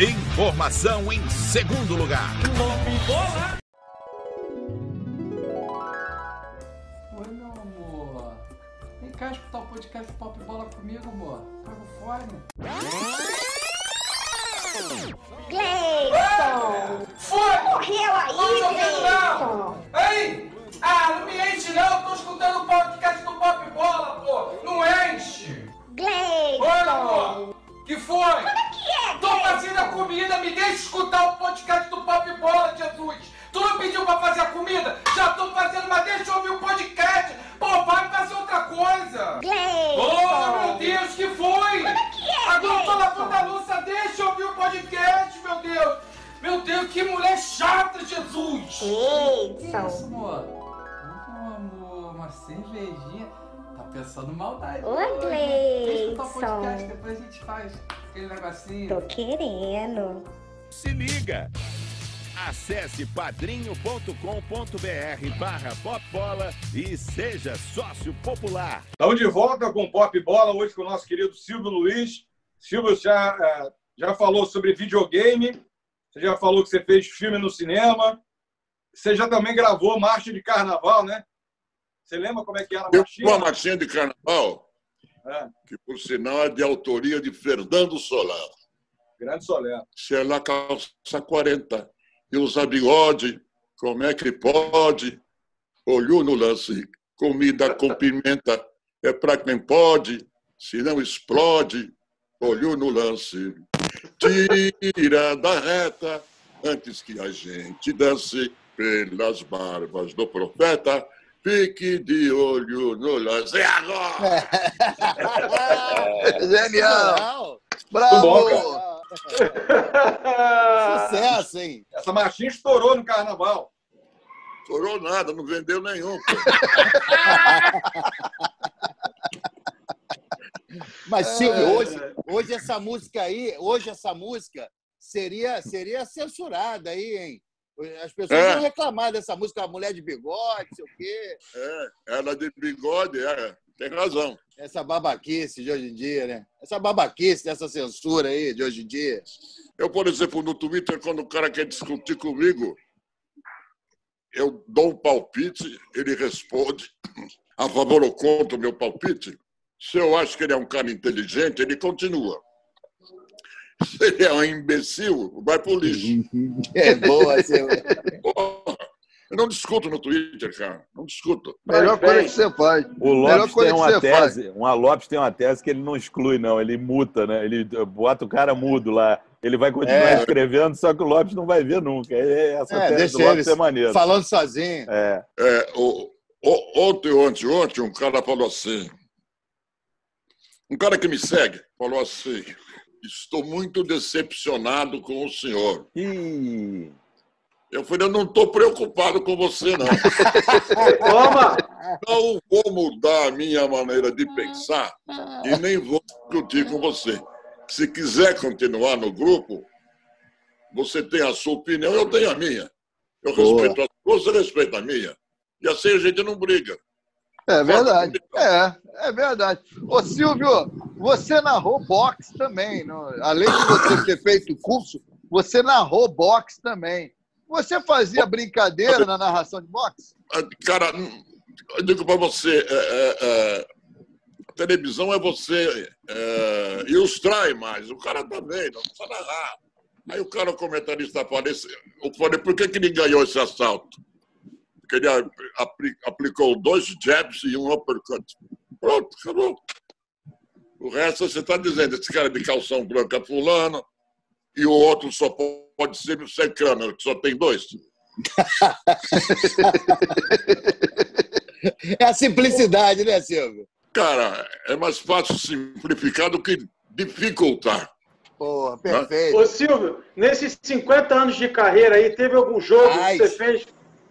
Informação em segundo lugar. Oi, meu amor. Vem cá escutar o podcast Pop Bola comigo, amor. Pega o fone. Gleison! Foi! Morreu aí, Gleison! não! Ei! Ah, não me enche não! Eu tô escutando o podcast do Pop Bola, pô! Não enche! Gleison! Oi, amor! Como é que é, Tô fazendo a comida, me deixa escutar o podcast do Pop Bola, Jesus! Tu não pediu pra fazer a comida? Já tô fazendo, mas deixa eu ouvir o podcast! Pô, vai fazer outra coisa! Gleison! Oh, meu Deus, que foi? Como é que é, Agora eu tô Gleison? lavando a louça, deixa eu ouvir o podcast, meu Deus! Meu Deus, que mulher chata, Jesus! Gleison! amor? Ô, amor, uma cervejinha. Pensando maldade. Ô, Gleison. podcast, depois a gente faz aquele negocinho. Tô querendo. Se liga! Acesse padrinho.com.br barra popbola e seja sócio popular. Estamos de volta com o Pop Bola, hoje com o nosso querido Silvio Luiz. Silvio já, eh, já falou sobre videogame, você já falou que você fez filme no cinema, você já também gravou Marcha de Carnaval, né? Você lembra como é que era a marchinha? uma marchinha de carnaval, É, que por sinal é de autoria de Fernando Solar. grande Soler. Se ela calça 40 e usa bigode, como é que pode? Olhou no lance, comida com pimenta é pra quem pode, se não explode, olhou no lance. Tira da reta antes que a gente dance pelas barbas do profeta. Fique de olho no lance. É agora! Genial! Bom, Bravo! Sucesso, hein? Essa marchinha estourou no carnaval. Estourou nada, não vendeu nenhum. Mas, É. Silvio, hoje, hoje essa música aí, hoje essa música seria, seria censurada aí, hein? As pessoas É. iam reclamar dessa música, a mulher de bigode, sei o quê. É, ela de bigode, é, tem razão. Essa babaquice de hoje em dia, né? Essa babaquice dessa censura aí de hoje em dia. Eu, por exemplo, no Twitter, quando o cara quer discutir comigo, eu dou um palpite, ele responde a favor ou contra o meu palpite. Se eu acho que ele é um cara inteligente, ele continua. Ele é um imbecil, vai pro lixo. É boa, Silvio. Porra, Eu não discuto no Twitter, cara. Não discuto. Melhor coisa que você faz. O Lopes tem uma você faz. tese, um Lopes tem uma tese que ele não exclui, não, ele muta, né? Ele bota o cara mudo lá. Ele vai continuar É. escrevendo, só que o Lopes não vai ver nunca. É, Essa É, tese deixa do Lopes é maneiro. falando sozinho. É. É, o, o- ontem ou anteontem, um cara falou assim. Um cara que me segue falou assim: Estou muito decepcionado com o senhor. Eu falei: Eu não estou preocupado com você, não. Toma! Não vou mudar a minha maneira de pensar e nem vou discutir com você. Se quiser continuar no grupo, você tem a sua opinião, eu tenho a minha. Eu Boa. respeito a sua, você respeita a minha. E assim a gente não briga. É verdade. É, é verdade. Ô, Silvio, você narrou boxe também. não? Além de você ter feito curso, você narrou boxe também. Você fazia brincadeira na narração de boxe? Ah, Cara, eu digo para você, é, é, é, televisão é você é, ilustrar imagem. O cara também, não precisa narrar. Aí o cara, o comentarista, aparece. Eu falei, por que, que ele ganhou esse assalto? Porque ele apli- aplicou dois jabs e um uppercut. Pronto, acabou. O resto você está dizendo, esse cara de calção branco é fulano, e o outro só pode ser o Secrano, que só tem dois. É a simplicidade, né, Silvio? Cara, é mais fácil simplificar do que dificultar. Pô, perfeito. Ô, Silvio, nesses 50 anos de carreira aí, teve algum jogo Ai. que você fez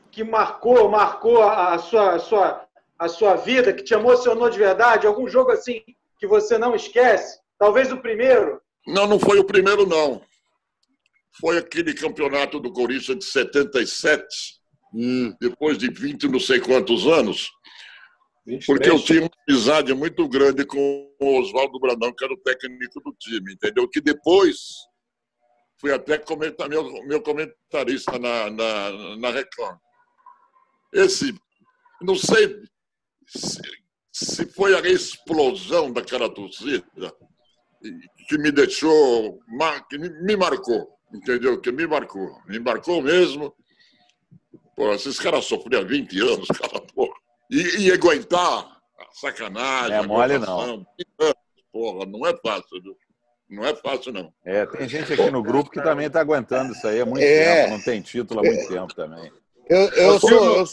que marcou, marcou a, a sua, a, sua, a sua vida, que te emocionou de verdade? Algum jogo assim que você não esquece? Talvez o primeiro? Não, não foi o primeiro, não. Foi aquele campeonato do Corinthians de 77, depois de 20 não sei quantos anos, porque eu tinha uma amizade muito grande com o Oswaldo Brandão, que era o técnico do time, entendeu? Que depois fui até comentar, meu, meu comentarista na, na, na Record. Esse, não sei se, foi a explosão daquela torcida que me deixou, que me- marcou, entendeu? Que me marcou, me marcou mesmo. Pô, esses caras sofriam 20 anos, cara, porra. E, e aguentar a sacanagem, É a mole, gozação, 20 anos, Porra, não é fácil, viu? Não é fácil, não. É, tem gente aqui no grupo que também está aguentando isso aí há muito É. tempo, não tem título há muito tempo também. Eu, eu, Ô, sou, eu,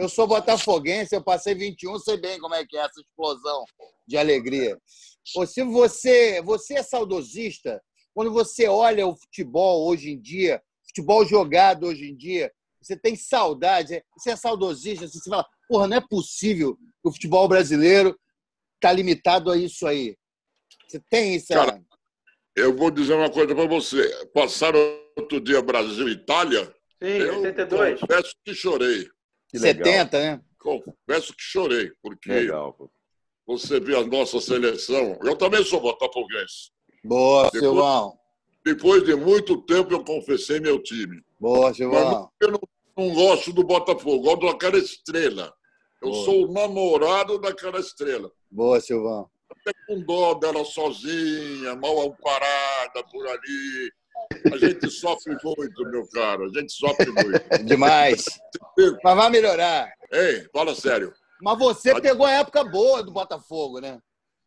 eu sou botafoguense, eu passei 21, sei bem como é que é essa explosão de alegria. Ô, se você, você é saudosista, quando você olha o futebol hoje em dia, futebol jogado hoje em dia, você tem saudade, você é saudosista, você fala, porra, não é possível que o futebol brasileiro está limitado a isso aí. Você tem isso, Cara, eu vou dizer uma coisa para você. Passaram outro dia Brasil e Itália. Sim, eu 82. confesso que chorei. Que legal. 70, né? Confesso que chorei, porque Legal, você vê a nossa seleção. Eu também sou botafoguense. Boa, Depois- Silvão. Depois de muito tempo, eu confessei meu time. Boa, Mas Silvão. não- eu não, não gosto do Botafogo, gosto daquela estrela. Eu Boa. sou o namorado daquela estrela. Boa, Silvão. Até com dó dela sozinha, mal amparada por ali. A gente sofre muito, meu caro. A gente sofre muito. Demais. Mas vai melhorar. Ei, fala sério. Mas você pegou a época boa do Botafogo, né?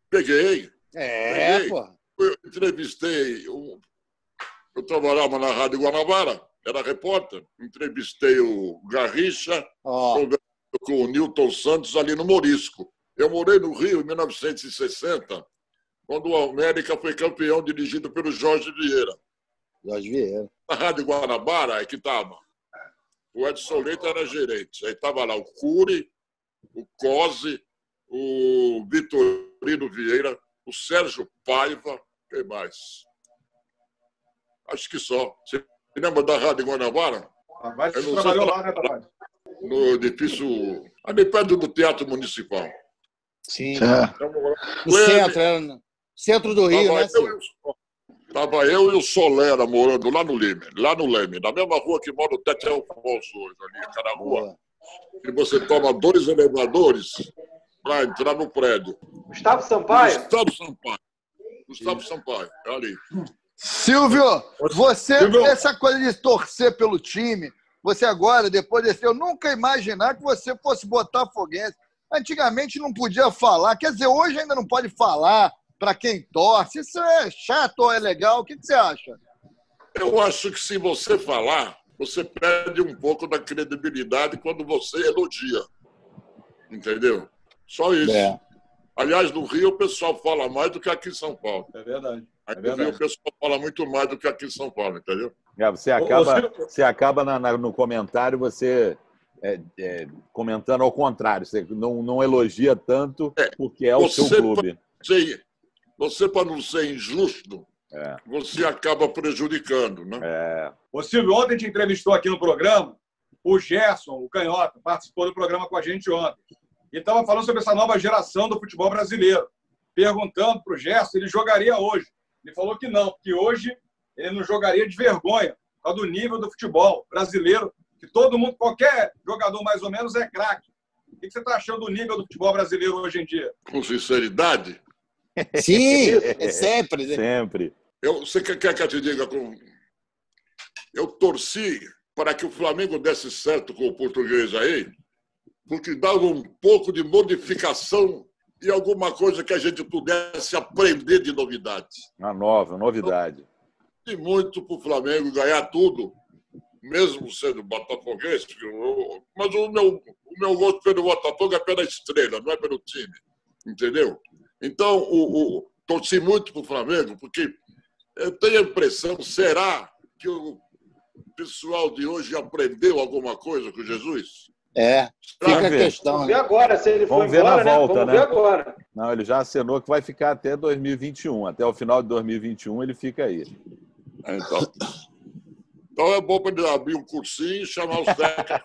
Peguei. É, Peguei. pô. Eu entrevistei. um- Eu trabalhava na Rádio Guanabara, era repórter. Entrevistei o Garricha, conversando com o Newton Santos ali no Morisco. Eu morei no Rio em 1960, quando o América foi campeão dirigido pelo Jorge Vieira. Jorge Vieira. Na Rádio Guanabara é que estava. O Edson Leite era gerente. Aí estava lá o Cury, o Cose, o Vitorino Vieira o Sérgio Paiva, quem mais? Acho que só. Você lembra da Rádio Guanabara? Tavares sei trabalhou lá, né, Tavares? No edifício. Ali perto do Teatro Municipal. Sim. Então, No com ele, centro, era no centro do Rio, tava né, eu Silvio? e o- Tava eu e o Solera morando lá no Leme, lá no Leme, na mesma rua que mora o Tete Alfonso hoje, ali, aquela rua. E você toma dois elevadores para entrar no prédio. Gustavo Sampaio? Gustavo Sampaio. Gustavo Sampaio, é ali. Silvio, você, Silvio. essa coisa de torcer pelo time, você agora, depois desse, eu nunca ia imaginar que você fosse botafoguense. Antigamente não podia falar, quer dizer, hoje ainda não pode falar para quem torce. Isso é chato ou é legal? O que, que você acha? Eu acho que se você falar, você perde um pouco da credibilidade quando você elogia. Entendeu? Só isso. É. Aliás, no Rio o pessoal fala mais do que aqui em São Paulo. É verdade. Aí É no Rio verdade. o pessoal fala muito mais do que aqui em São Paulo, entendeu? É, você ô, acaba, você acaba na- na- no comentário você é, é, comentando ao contrário. Você não, não elogia tanto porque é o seu Você, clube. pra ser- você para não ser injusto, É. você acaba prejudicando, né? É. Ô, Silvio, ontem a gente entrevistou aqui no programa o Gerson, o Canhota, participou do programa com a gente ontem. E estava falando sobre essa nova geração do futebol brasileiro. Perguntando para o Gerson se ele jogaria hoje. Ele falou que não, que hoje ele não jogaria de vergonha, por causa do nível do futebol brasileiro, que todo mundo, qualquer jogador mais ou menos, é craque. O que você está achando do nível do futebol brasileiro hoje em dia? Com sinceridade. Sim, é sempre. né? Sempre. Eu, você quer, quer que eu te diga? Com... Eu torci para que o Flamengo desse certo com o português aí, porque dava um pouco de modificação e alguma coisa que a gente pudesse aprender de novidades. Uma nova, novidade. E muito para o Flamengo ganhar tudo, mesmo sendo botafoguense. Mas o meu, o meu gosto pelo Botafogo é pela estrela, não é pelo time. Entendeu? Então, o, o, torci muito para o Flamengo, porque eu tenho a impressão, será que o pessoal de hoje aprendeu alguma coisa com Jesus? É, Será fica a que- questão. Vamos ver Né? agora se ele Vamos for ver embora, na né? volta, Vamos né? ver agora. Não, ele já acenou que vai ficar até 2021. Até o final de 2021 ele fica aí. Então, então é bom para ele abrir um cursinho e chamar os técnicos.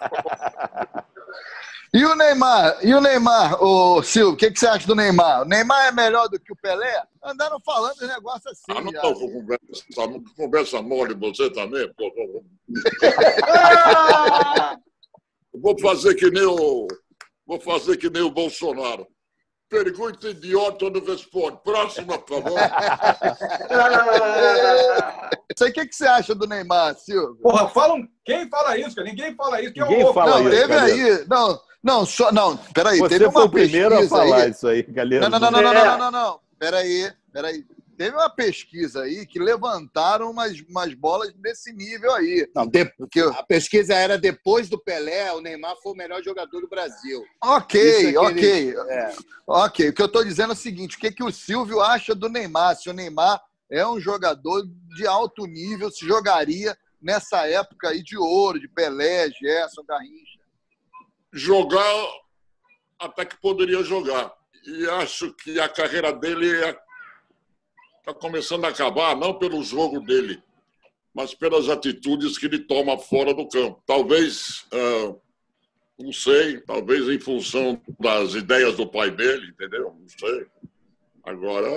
E o Neymar? E o Neymar, ô Silvio, o que, que você acha do Neymar? O Neymar é melhor do que o Pelé? Andaram falando de negócio assim. Ah, não já. conversa, conversa mole você também, pô. pô. Vou fazer que nem o. Vou fazer que nem o Bolsonaro. Pergunta idiota não responde. Próxima, por favor. Aí, o que, que você acha do Neymar, Silvio? Porra, falam. Quem fala isso, cara? Ninguém fala isso. Quem é o Ninguém fala não, isso, teve aí. Não, não, só, não, peraí. Você teve uma foi o primeiro a pesquisa falar aí. isso aí, galera. Não, não, não, não, não, não, não, não. Peraí, peraí. Teve uma pesquisa aí que levantaram umas, umas bolas desse nível aí. Não, de- Porque, a pesquisa era depois do Pelé, o Neymar foi o melhor jogador do Brasil. ok, é ok. eles- é. Ok, o que eu estou dizendo é o seguinte: o que, que o Silvio acha do Neymar? Se o Neymar é um jogador de alto nível, se jogaria nessa época aí de ouro, de Pelé, Gerson, Garrincha. Jogar, até que poderia jogar. E acho que a carreira dele está começando a acabar, não pelo jogo dele, mas pelas atitudes que ele toma fora do campo. Talvez, ah, não sei, talvez em função das ideias do pai dele, entendeu? Não sei. Agora,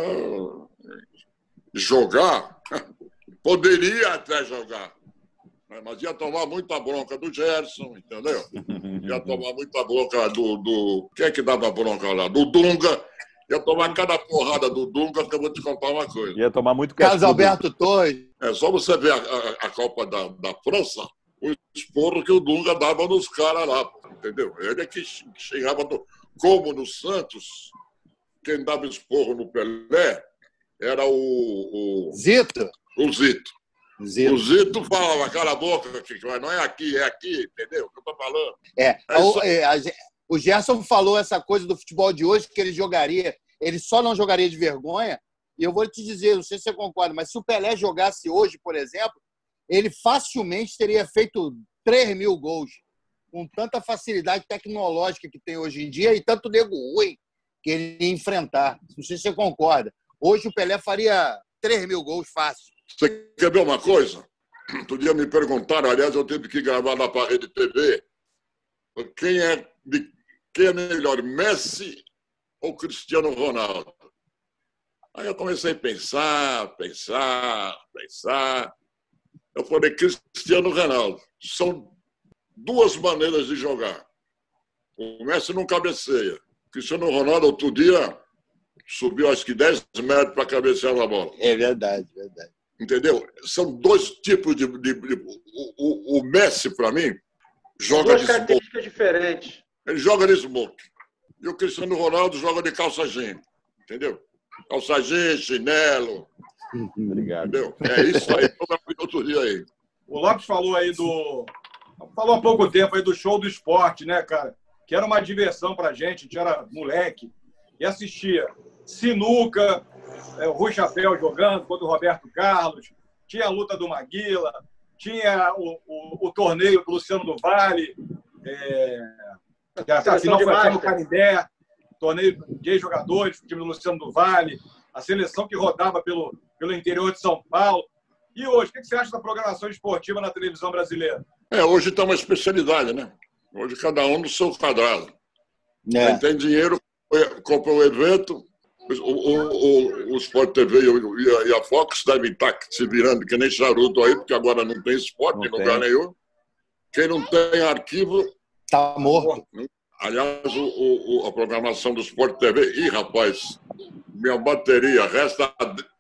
jogar, poderia até jogar? Mas ia tomar muita bronca do Gerson, entendeu? Ia tomar muita bronca do, do. Quem é que dava bronca lá? Do Dunga. Ia tomar cada porrada do Dunga, que eu vou te contar uma coisa. Ia tomar muito Carlos. Alberto Torres. É só você ver a, a- a Copa da, da França, o esporro que o Dunga dava nos caras lá, entendeu? Ele é que chegava do, como no Santos, quem dava esporro no Pelé era o, o, Zito. o Zito. Zito. O Zito falava, cala a boca, não é aqui, é aqui, entendeu? O que eu tô falando? É, É o, só- é, a o Gerson falou essa coisa do futebol de hoje, que ele jogaria, ele só não jogaria de vergonha. E eu vou te dizer, não sei se você concorda, mas se o Pelé jogasse hoje, por exemplo, ele facilmente teria feito 3 mil gols. Com tanta facilidade tecnológica que tem hoje em dia e tanto nego ruim que ele ia enfrentar. Não sei se você concorda. Hoje o Pelé faria 3 mil gols fácil. Você quer ver uma coisa? Outro dia me perguntaram, aliás, eu tive que gravar na Rede TV, quem é, de, quem é melhor, Messi ou Cristiano Ronaldo? Aí eu comecei a pensar, pensar, pensar. Eu falei, Cristiano Ronaldo. São duas maneiras de jogar. O Messi não cabeceia. Cristiano Ronaldo, outro dia, subiu acho que 10 metros para cabecear na bola. É verdade, verdade. Entendeu? São dois tipos de. de, de o, o, o, Messi, para mim, joga Duas de características smoke. diferentes. Ele joga de smoke. E o Cristiano Ronaldo joga de calça jeans. Entendeu? Calça jeans, chinelo. Obrigado. Entendeu? É isso aí que eu vi outro dia aí. O Lopes falou aí do. Falou há pouco tempo aí do show do esporte, né, cara? Que era uma diversão pra gente, a gente era moleque e assistia sinuca, é, o Rui Chapéu jogando contra o Roberto Carlos, tinha a luta do Maguila, tinha o, o, o torneio do Luciano do Vale, é, a final foi aqui no Canindé, torneio de jogadores, o time do Luciano do Vale, a seleção que rodava pelo, pelo interior de São Paulo. E hoje, o que você acha da programação esportiva na televisão brasileira? É, hoje está uma especialidade, né? Hoje cada um no seu quadrado. É. Quem tem dinheiro compra o evento, o, o, o, o Sport TV e, a, e a Fox devem estar se virando que nem charuto aí, porque agora não tem esporte Não em tem. lugar nenhum. Quem não tem arquivo. Tá morto. Aliás, o, o- a programação do Sport TV. Ih, rapaz, minha bateria, resta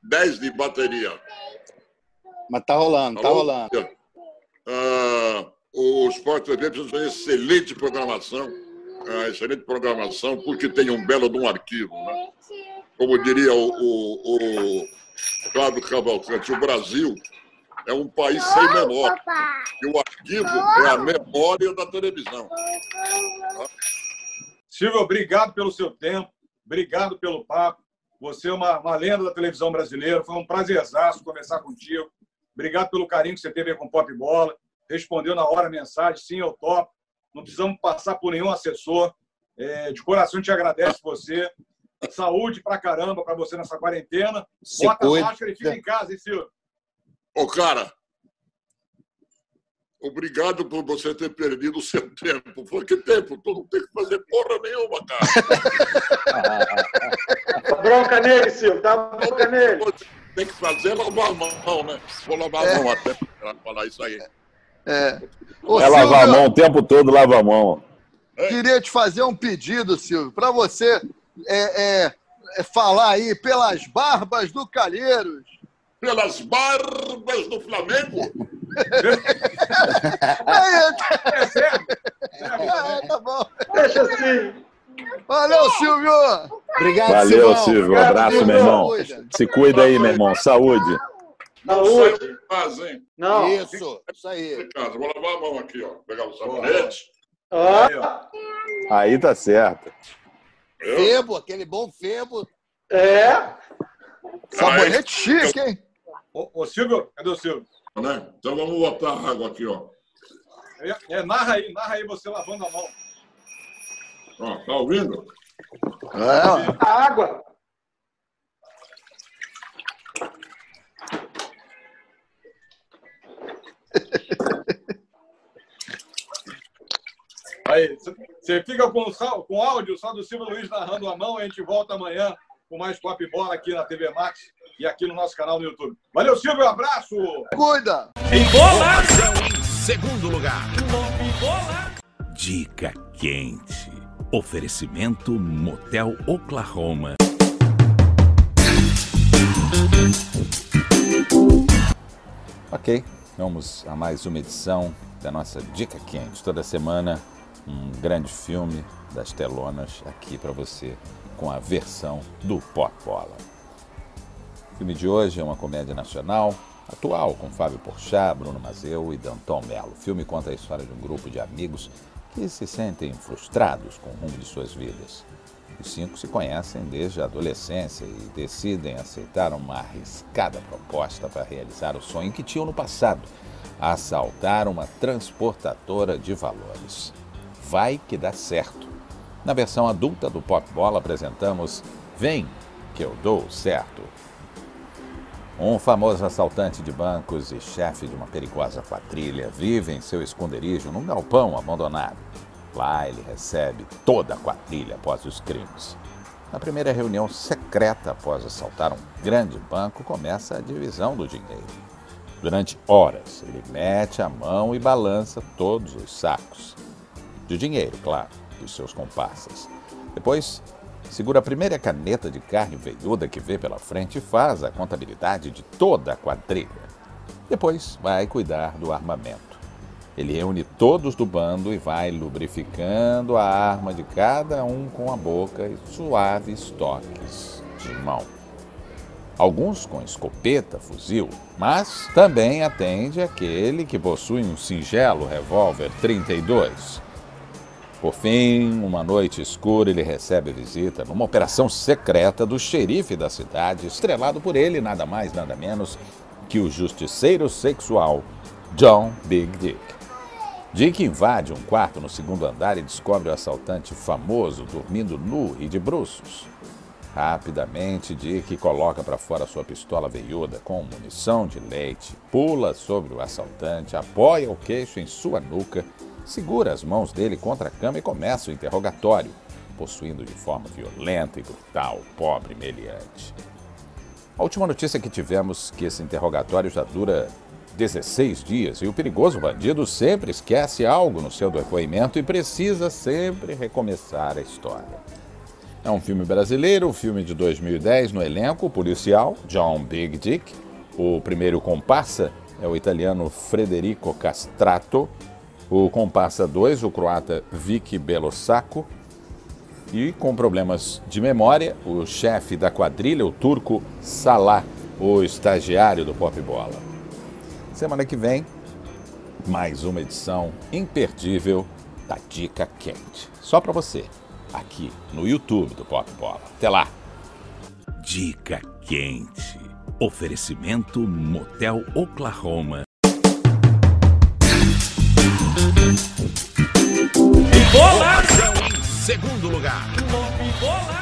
10 de bateria. Mas tá rolando, tá Alô? rolando. Ah, o Sport TV precisa fazer excelente programação. ah, excelente programação, porque tem um belo de um arquivo. Né? Como diria o, o, o Cláudio Cavalcante, o Brasil é um país sem memória. E o arquivo é a memória da televisão. Silvio, obrigado pelo seu tempo, obrigado pelo papo. Você é uma, uma lenda da televisão brasileira. Foi um prazerzaço conversar contigo. Obrigado pelo carinho que você teve aí com o Pop Bola. Respondeu na hora a mensagem, sim, eu topo. Não precisamos passar por nenhum assessor. É, de coração te agradece você. Saúde pra caramba pra você nessa quarentena. Se Bota a cuida. máscara e fica em casa, hein, Silvio? Ô, cara, obrigado por você ter perdido o seu tempo. Foi que tempo? Tu não tem que fazer porra nenhuma, cara. Dá bronca nele, Silvio. Dá bronca nele. Tem que fazer lavar a mão, né? Vou lavar a mão até para falar isso aí. É. É lavar a mão o tempo todo, lava a mão. Queria te fazer um pedido, Silvio, para você é, é, é, falar aí pelas barbas do Calheiros. Pelas barbas do Flamengo? É sério? É, tá bom. Deixa assim. Valeu, Silvio. Obrigado, Valeu, Silvio. Um abraço, meu irmão. Se cuida aí, meu irmão. Saúde. Saúde. Hein? Não. Isso, isso aí. Vou lavar a mão aqui, ó. Pegar o sabonete. Aí tá certo. Febo, aquele bom febo. É. Sabonete chique, hein? Ô, ô, Silvio, cadê o Silvio? Né? Então vamos botar a água aqui, ó. É, é, narra aí, narra aí você lavando a mão. ó tá ouvindo? É, A água. Aí, você fica com, com áudio só do Silvio Luiz narrando a mão e a gente volta amanhã com mais Pop Bola aqui na TV Max e aqui no nosso canal no YouTube. Valeu, Silvio, um abraço! Cuida! Informação em segundo lugar. Dica quente. Oferecimento Motel Oklahoma. Ok, vamos a mais uma edição da nossa Dica Quente. Toda semana, um grande filme das telonas aqui para você, com a versão do Pop Bola. O filme de hoje é uma comédia nacional, atual, com Fábio Porchat, Bruno Mazeu e Danton Mello. O filme conta a história de um grupo de amigos que se sentem frustrados com o rumo de suas vidas. Os cinco se conhecem desde a adolescência e decidem aceitar uma arriscada proposta para realizar o sonho que tinham no passado: assaltar uma transportadora de valores. Vai que dá certo. Na versão adulta do Pop Bola apresentamos Vem, que eu dou certo. Um famoso assaltante de bancos e chefe de uma perigosa quadrilha vive em seu esconderijo num galpão abandonado. Lá ele recebe toda a quadrilha após os crimes. Na primeira reunião secreta após assaltar um grande banco, começa a divisão do dinheiro. Durante horas, ele mete a mão e balança todos os sacos. De dinheiro, claro, dos seus comparsas. Depois, segura a primeira caneta de carne veiuda que vê pela frente e faz a contabilidade de toda a quadrilha. Depois, vai cuidar do armamento. Ele reúne todos do bando e vai lubrificando a arma de cada um com a boca e suaves toques de mão. Alguns com escopeta, fuzil, mas também atende aquele que possui um singelo revólver 32. Por fim, uma noite escura, ele recebe visita numa operação secreta do xerife da cidade, estrelado por ele, nada mais, nada menos que o justiceiro sexual John Big Dick. Dick invade um quarto no segundo andar e descobre o assaltante famoso dormindo nu e de bruços. Rapidamente, Dick coloca para fora sua pistola veiuda com munição de leite, pula sobre o assaltante, apoia o queixo em sua nuca, segura as mãos dele contra a cama e começa o interrogatório, possuindo de forma violenta e brutal o pobre meliante. A última notícia que tivemos que esse interrogatório já dura 16 dias e o perigoso bandido sempre esquece algo no seu depoimento e precisa sempre recomeçar a história. É um filme brasileiro, um filme de 2010 no elenco, o policial John Big Dick. O primeiro comparsa é o italiano Federico Castrato. O comparsa 2, o croata Vicky Belossaco. E com problemas de memória, o chefe da quadrilha, o turco Salah, o estagiário do Pop Bola. Semana que vem, mais uma edição imperdível da Dica Quente. Só para você, aqui no YouTube do Pop Bola. Até lá! Dica Quente. Oferecimento Motel Oklahoma. Bola! Em segundo lugar. Bola!